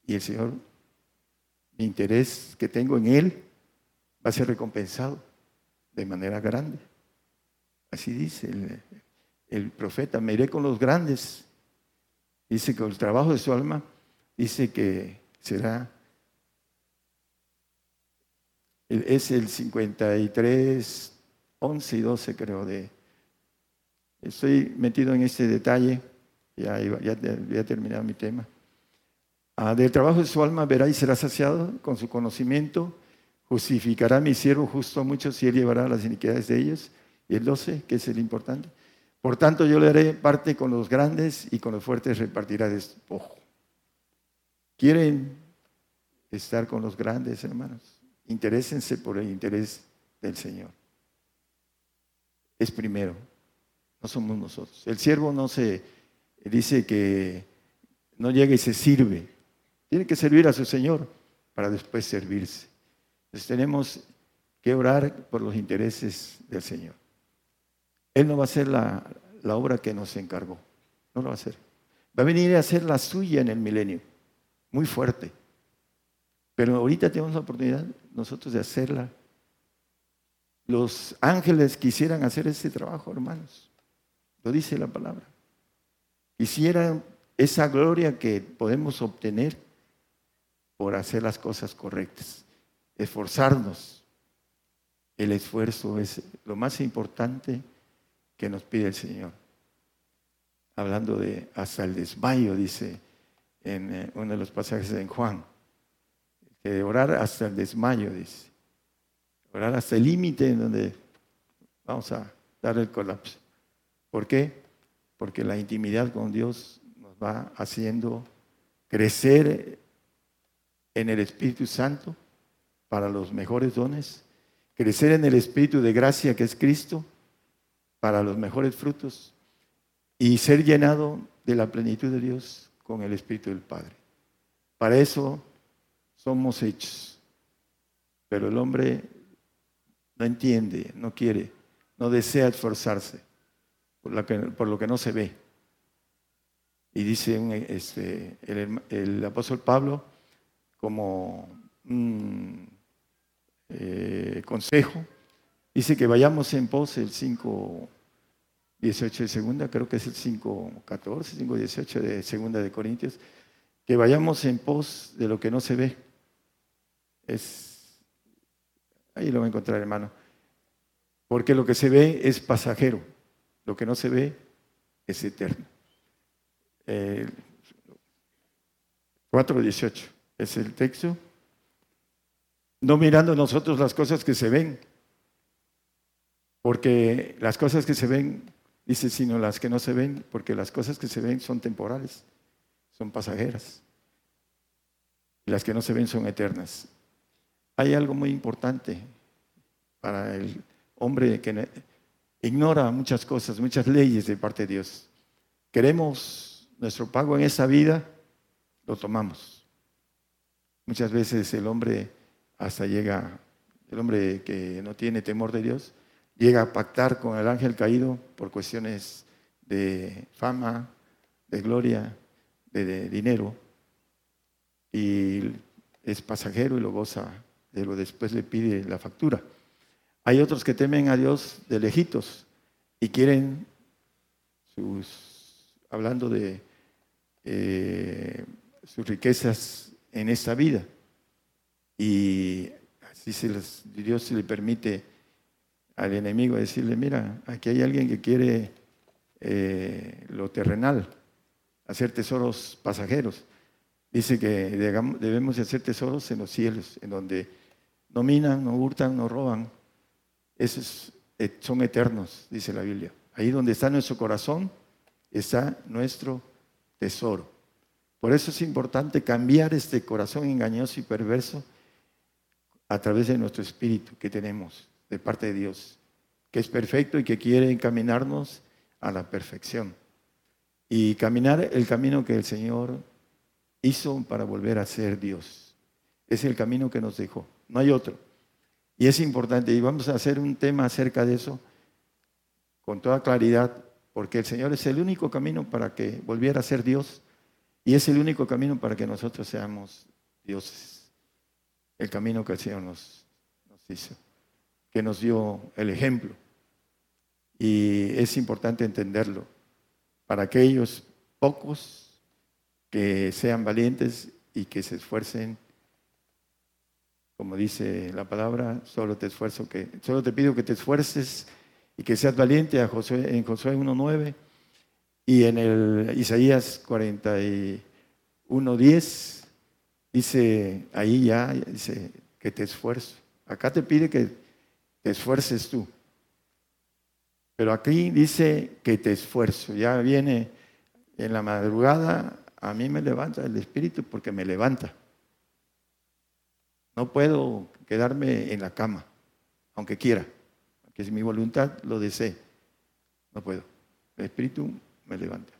Y el Señor, mi interés que tengo en Él va a ser recompensado de manera grande. Así dice el, profeta, me iré con los grandes Dice que el trabajo de su alma, dice que será, es el 53, 11 y 12 creo de... Estoy metido en este detalle, ya, ya, voy a terminar mi tema. Ah, del trabajo de su alma verá y será saciado con su conocimiento, justificará a mi siervo justo a muchos y él llevará las iniquidades de ellos. Y el 12, que es el importante. Por tanto, yo le haré parte con los grandes y con los fuertes repartirá despojo. ¿Quieren estar con los grandes, hermanos? Interésense por el interés del Señor. Es primero, no somos nosotros. El siervo no se dice que no llega y se sirve. Tiene que servir a su Señor para después servirse. Entonces tenemos que orar por los intereses del Señor. Él no va a hacer la, obra que nos encargó. No lo va a hacer. Va a venir a hacer la suya en el milenio. Muy fuerte. Pero ahorita tenemos la oportunidad nosotros de hacerla. Los ángeles quisieran hacer ese trabajo, hermanos. Lo dice la palabra. Quisieran esa gloria que podemos obtener por hacer las cosas correctas. Esforzarnos. El esfuerzo es lo más importante que nos pide el Señor. Hablando de hasta el desmayo, dice en eh, uno de los pasajes en Juan, que orar hasta el desmayo, dice. Orar hasta el límite en donde vamos a dar el colapso. ¿Por qué? Porque la intimidad con Dios nos va haciendo crecer en el Espíritu Santo para los mejores dones, crecer en el Espíritu de gracia que es Cristo para los mejores frutos y ser llenado de la plenitud de Dios con el Espíritu del Padre. Para eso somos hechos. Pero el hombre no entiende, no quiere, no desea esforzarse por, lo que no se ve. Y dice este, el, apóstol Pablo como un eh, consejo, dice que vayamos en pos el 5, 18 de segunda, creo que es el 5.14, 5.18 de segunda de Corintios, que vayamos en pos de lo que no se ve. Es, ahí lo va a encontrar, hermano. Porque lo que se ve es pasajero, lo que no se ve es eterno. 4.18 es el texto. No mirando nosotros las cosas que se ven, porque las cosas que se ven Dice, sino las que no se ven, porque las cosas que se ven son temporales, son pasajeras. Y las que no se ven son eternas. Hay algo muy importante para el hombre que ignora muchas cosas, muchas leyes de parte de Dios. Queremos nuestro pago en esa vida, lo tomamos. Muchas veces el hombre hasta llega, el hombre que no tiene temor de Dios, llega a pactar con el ángel caído por cuestiones de fama, de gloria, de, dinero, y es pasajero y lo goza, pero después le pide la factura. Hay otros que temen a Dios de lejitos y quieren sus, hablando de eh, sus riquezas en esta vida. Y así Dios se le permite al enemigo, decirle, mira, aquí hay alguien que quiere eh, lo terrenal, hacer tesoros pasajeros. Dice que debemos hacer tesoros en los cielos, en donde no minan, no hurtan, no roban. Esos eh, son eternos, dice la Biblia. Ahí donde está nuestro corazón, está nuestro tesoro. Por eso es importante cambiar este corazón engañoso y perverso a través de nuestro espíritu que tenemos de parte de Dios, que es perfecto y que quiere encaminarnos a la perfección. Y caminar el camino que el Señor hizo para volver a ser Dios. Es el camino que nos dejó, no hay otro. Y es importante, y vamos a hacer un tema acerca de eso con toda claridad, porque el Señor es el único camino para que volviera a ser Dios y es el único camino para que nosotros seamos dioses. El camino que el Señor nos, nos hizo que nos dio el ejemplo. Y es importante entenderlo. Para aquellos pocos que sean valientes y que se esfuercen. Como dice la palabra, solo te esfuerzo que, solo te pido que te esfuerces y que seas valiente a Josué, en Josué 1.9 y en el Isaías 41.10 dice, ahí ya dice que te esfuerzo. Acá te pide que te esfuerces tú. Pero aquí dice que te esfuerzo. Ya viene en la madrugada, a mí me levanta el Espíritu porque me levanta. No puedo quedarme en la cama, aunque quiera, que si mi voluntad lo desee. No puedo. El Espíritu me levanta.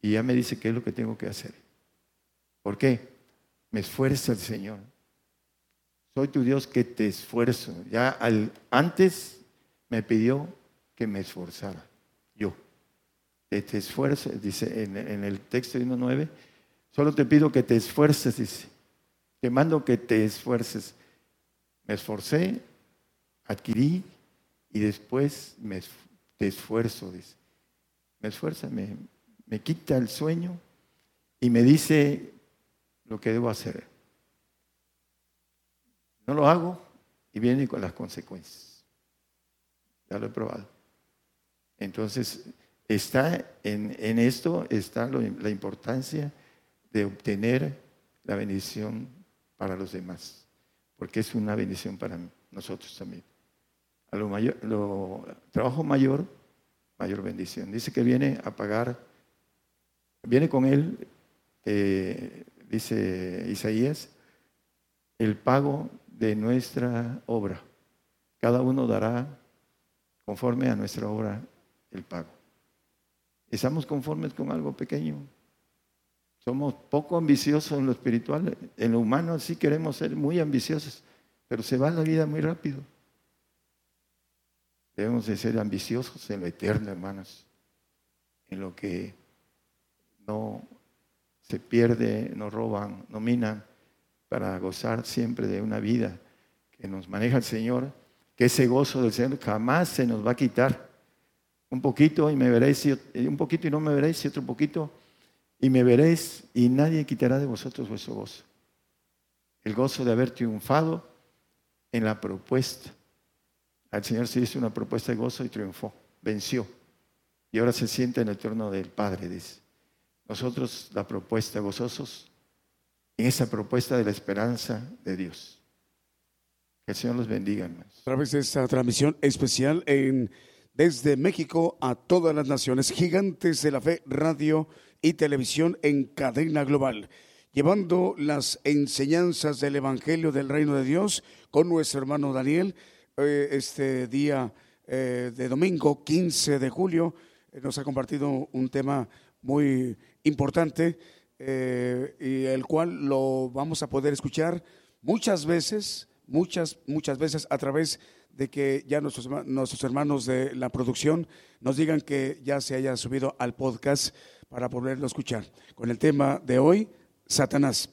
Y ya me dice qué es lo que tengo que hacer. ¿Por qué? Me esfuerza el Señor. Soy tu Dios que te esfuerzo. Ya al, antes me pidió que me esforzara. Yo. Que te esfuerces, dice en, en el texto 1.9, solo te pido que te esfuerces, dice. Te mando que te esfuerces. Me esforcé, adquirí y después me, te esfuerzo, dice. Me esfuerza, me, me quita el sueño y me dice lo que debo hacer. No lo hago y viene con las consecuencias. Ya lo he probado. Entonces, está en, en esto está la importancia de obtener la bendición para los demás, porque es una bendición para nosotros también. A lo mayor, lo, trabajo mayor, mayor bendición. Dice que viene a pagar, viene con él, eh, dice Isaías, el pago de nuestra obra. Cada uno dará conforme a nuestra obra el pago. Estamos conformes con algo pequeño. Somos poco ambiciosos en lo espiritual. En lo humano sí queremos ser muy ambiciosos, pero se va la vida muy rápido. Debemos de ser ambiciosos en lo eterno, hermanos, en lo que no se pierde, no roban, no minan, para gozar siempre de una vida que nos maneja el Señor, que ese gozo del Señor jamás se nos va a quitar. Un poquito y me veréis, un poquito y no me veréis, y otro poquito y me veréis, y nadie quitará de vosotros vuestro gozo. El gozo de haber triunfado en la propuesta. Al Señor se hizo una propuesta de gozo y triunfó, venció. Y ahora se siente en el trono del Padre, dice. Nosotros la propuesta, gozosos, en esa propuesta de la esperanza de Dios. Que el Señor los bendiga, hermanos. A través de esta transmisión especial en desde México a todas las naciones, gigantes de la fe, radio y televisión en cadena global, llevando las enseñanzas del Evangelio del Reino de Dios con nuestro hermano Daniel. Eh, este día eh, de domingo, 15 de julio, eh, nos ha compartido un tema muy importante y el cual lo vamos a poder escuchar muchas veces, muchas, muchas veces a través de que ya nuestros, nuestros hermanos de la producción nos digan que ya se haya subido al podcast para poderlo escuchar. Con el tema de hoy, Satanás.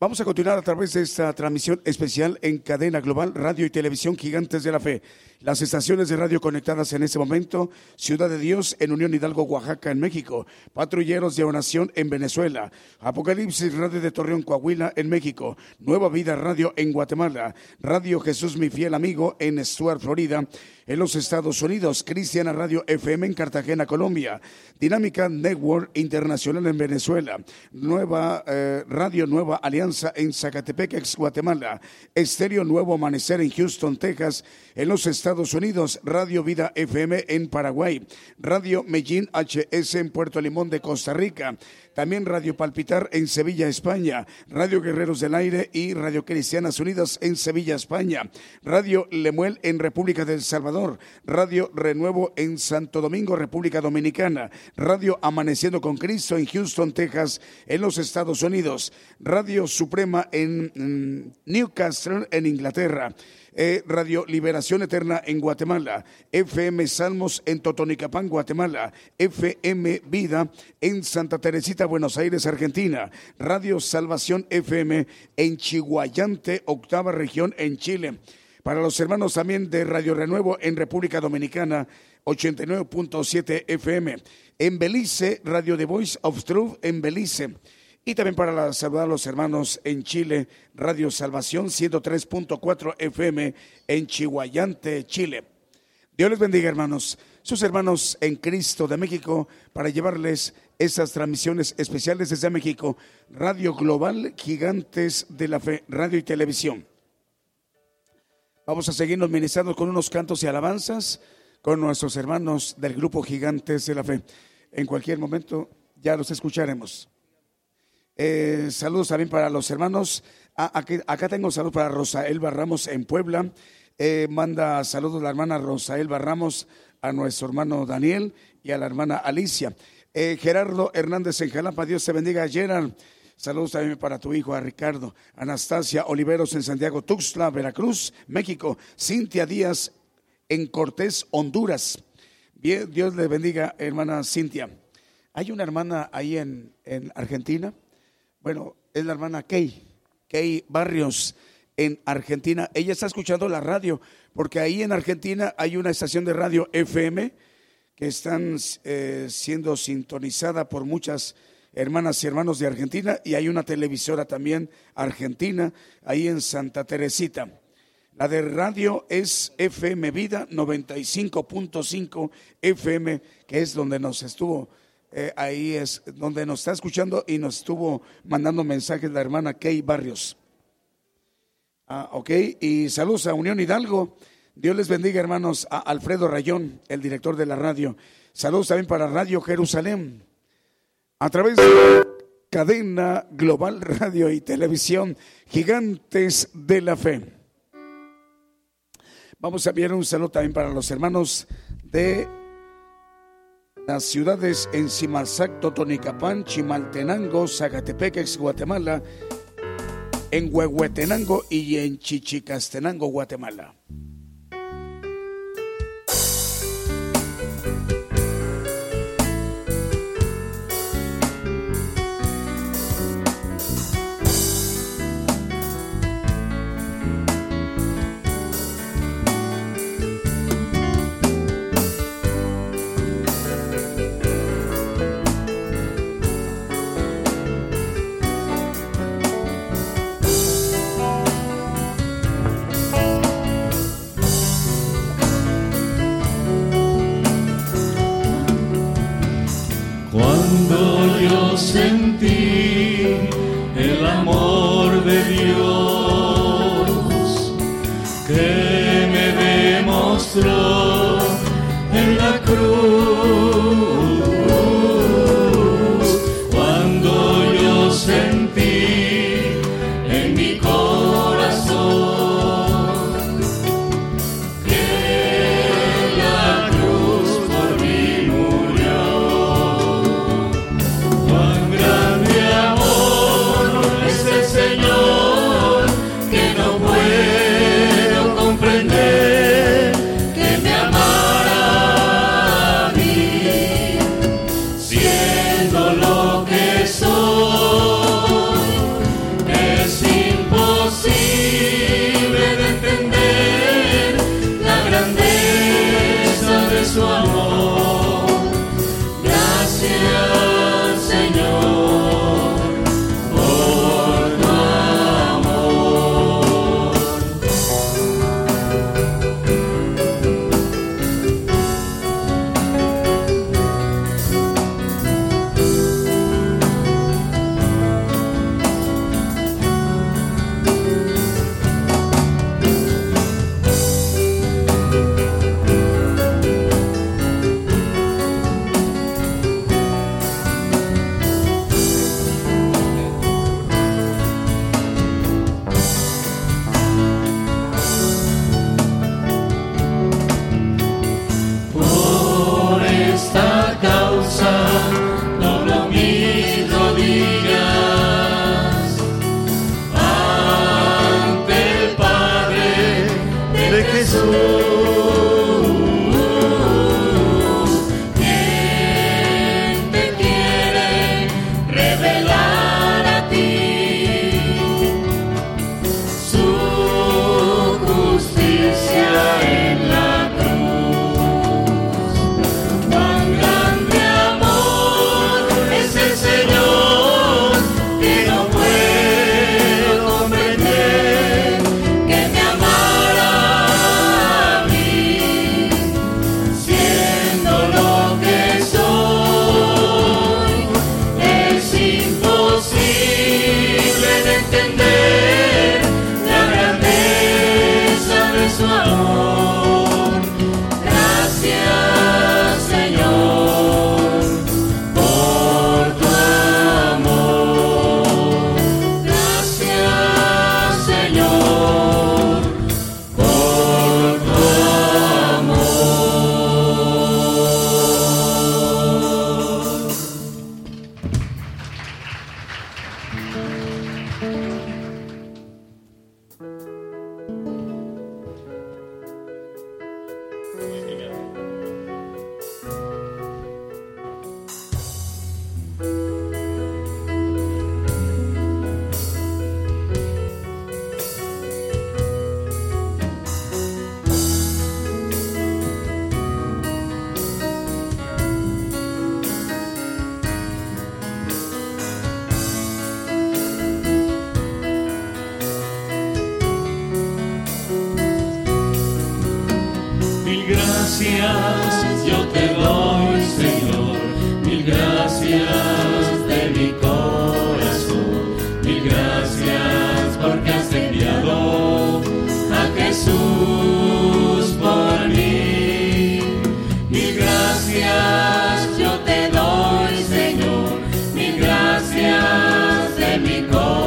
Vamos a continuar a través de esta transmisión especial en cadena global, radio y televisión Gigantes de la Fe. Las estaciones de radio conectadas en este momento, Ciudad de Dios en Unión Hidalgo, Oaxaca, en México, Patrulleros de Oración en Venezuela, Apocalipsis Radio de Torreón, Coahuila, en México, Nueva Vida Radio en Guatemala, Radio Jesús mi fiel amigo en Stuart, Florida, en los Estados Unidos, Cristiana Radio FM en Cartagena, Colombia, Dinámica Network Internacional en Venezuela, Nueva eh, Radio Nueva Alianza en Zacatepec, ex Guatemala, Estéreo Nuevo Amanecer en Houston, Texas, en los Estados Unidos, Radio Vida FM en Paraguay, Radio Medellín HS en Puerto Limón de Costa Rica, también Radio Palpitar en Sevilla, España, Radio Guerreros del Aire y Radio Cristianas Unidas en Sevilla, España, Radio Lemuel en República del Salvador, Radio Renuevo en Santo Domingo, República Dominicana, Radio Amaneciendo con Cristo en Houston, Texas, en los Estados Unidos, Radio Suprema en mm, Newcastle, en Inglaterra. Eh, Radio Liberación Eterna en Guatemala, FM Salmos en Totonicapán, Guatemala, FM Vida en Santa Teresita, Buenos Aires, Argentina, Radio Salvación FM en Chihuayante, octava región en Chile. Para los hermanos también de Radio Renuevo en República Dominicana, 89.7 FM. En Belice, Radio The Voice of Truth en Belice. Y también para saludar a los hermanos en Chile, Radio Salvación 103.4 FM en Chihuayante, Chile. Dios les bendiga, hermanos. Sus hermanos en Cristo de México, para llevarles esas transmisiones especiales desde México. Radio Global, Gigantes de la Fe, Radio y Televisión. Vamos a seguirnos ministrando con unos cantos y alabanzas con nuestros hermanos del grupo Gigantes de la Fe. En cualquier momento ya los escucharemos. Eh, saludos también para los hermanos. Ah, acá tengo saludos para Rosael Barramos en Puebla. Eh, manda saludos la hermana Rosael Barramos a nuestro hermano Daniel y a la hermana Alicia. Eh, Gerardo Hernández en Jalapa, Dios te bendiga. Gerard, saludos también para tu hijo, a Ricardo. Anastasia Oliveros en Santiago, Tuxtla, Veracruz, México. Cintia Díaz en Cortés, Honduras. Dios le bendiga, hermana Cintia. Hay una hermana ahí en Argentina bueno, es la hermana Kay, Kay Barrios en Argentina. Ella está escuchando la radio, porque ahí en Argentina hay una estación de radio FM que están eh, siendo sintonizada por muchas hermanas y hermanos de Argentina y hay una televisora también argentina ahí en Santa Teresita. La de radio es FM Vida 95.5 FM, que es donde nos estuvo eh, ahí es donde nos está escuchando y nos estuvo mandando mensajes la hermana Kay Barrios. Ah, ok, y saludos a Unión Hidalgo. Dios les bendiga, hermanos, a Alfredo Rayón, el director de la radio. Saludos también para Radio Jerusalén. A través de cadena global radio y televisión, Gigantes de la Fe. Vamos a enviar un saludo también para los hermanos de las ciudades en Simalzac, Totonicapán, Chimaltenango, Zacatepec, Guatemala, en Huehuetenango y en Chichicastenango, Guatemala. sentí el amor. we go.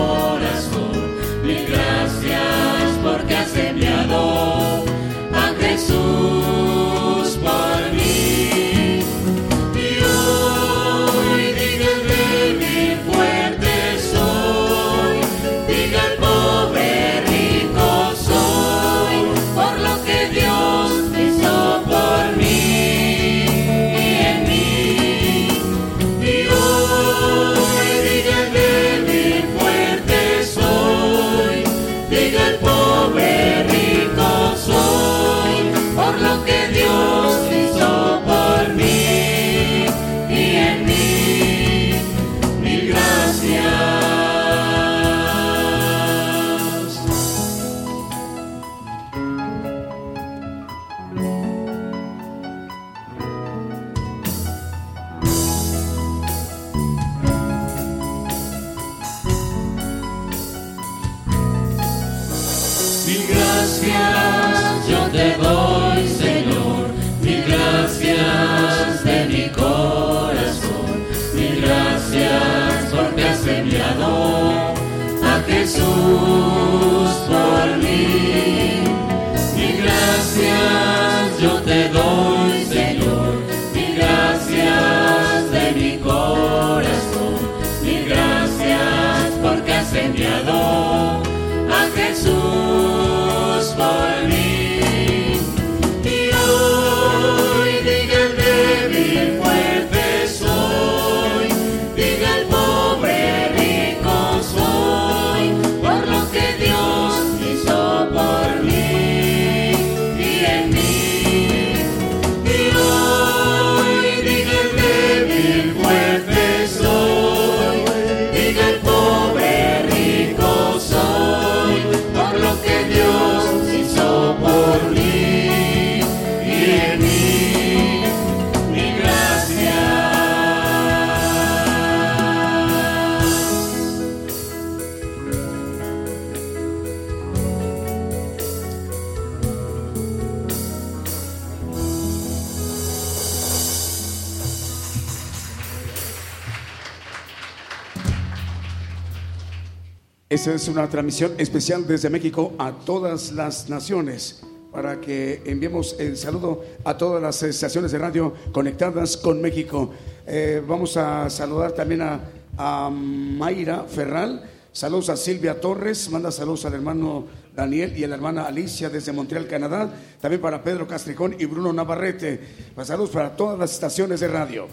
Es una transmisión especial desde México a todas las naciones para que enviemos el saludo a todas las estaciones de radio conectadas con México. Eh, vamos a saludar también a, a, Mayra Ferral. Saludos a Silvia Torres, manda saludos al hermano Daniel y a la hermana Alicia desde Montreal, Canadá. También para Pedro Castricón y Bruno Navarrete. Pues saludos para todas las estaciones de radio.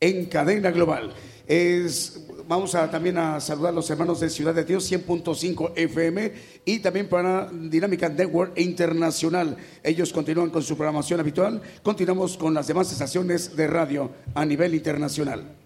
En cadena global. Es vamos a también a saludar a los hermanos de Ciudad de Dios 100.5 FM y también para Dinámica Network Internacional. Ellos continúan con su programación habitual. Continuamos con las demás estaciones de radio a nivel internacional.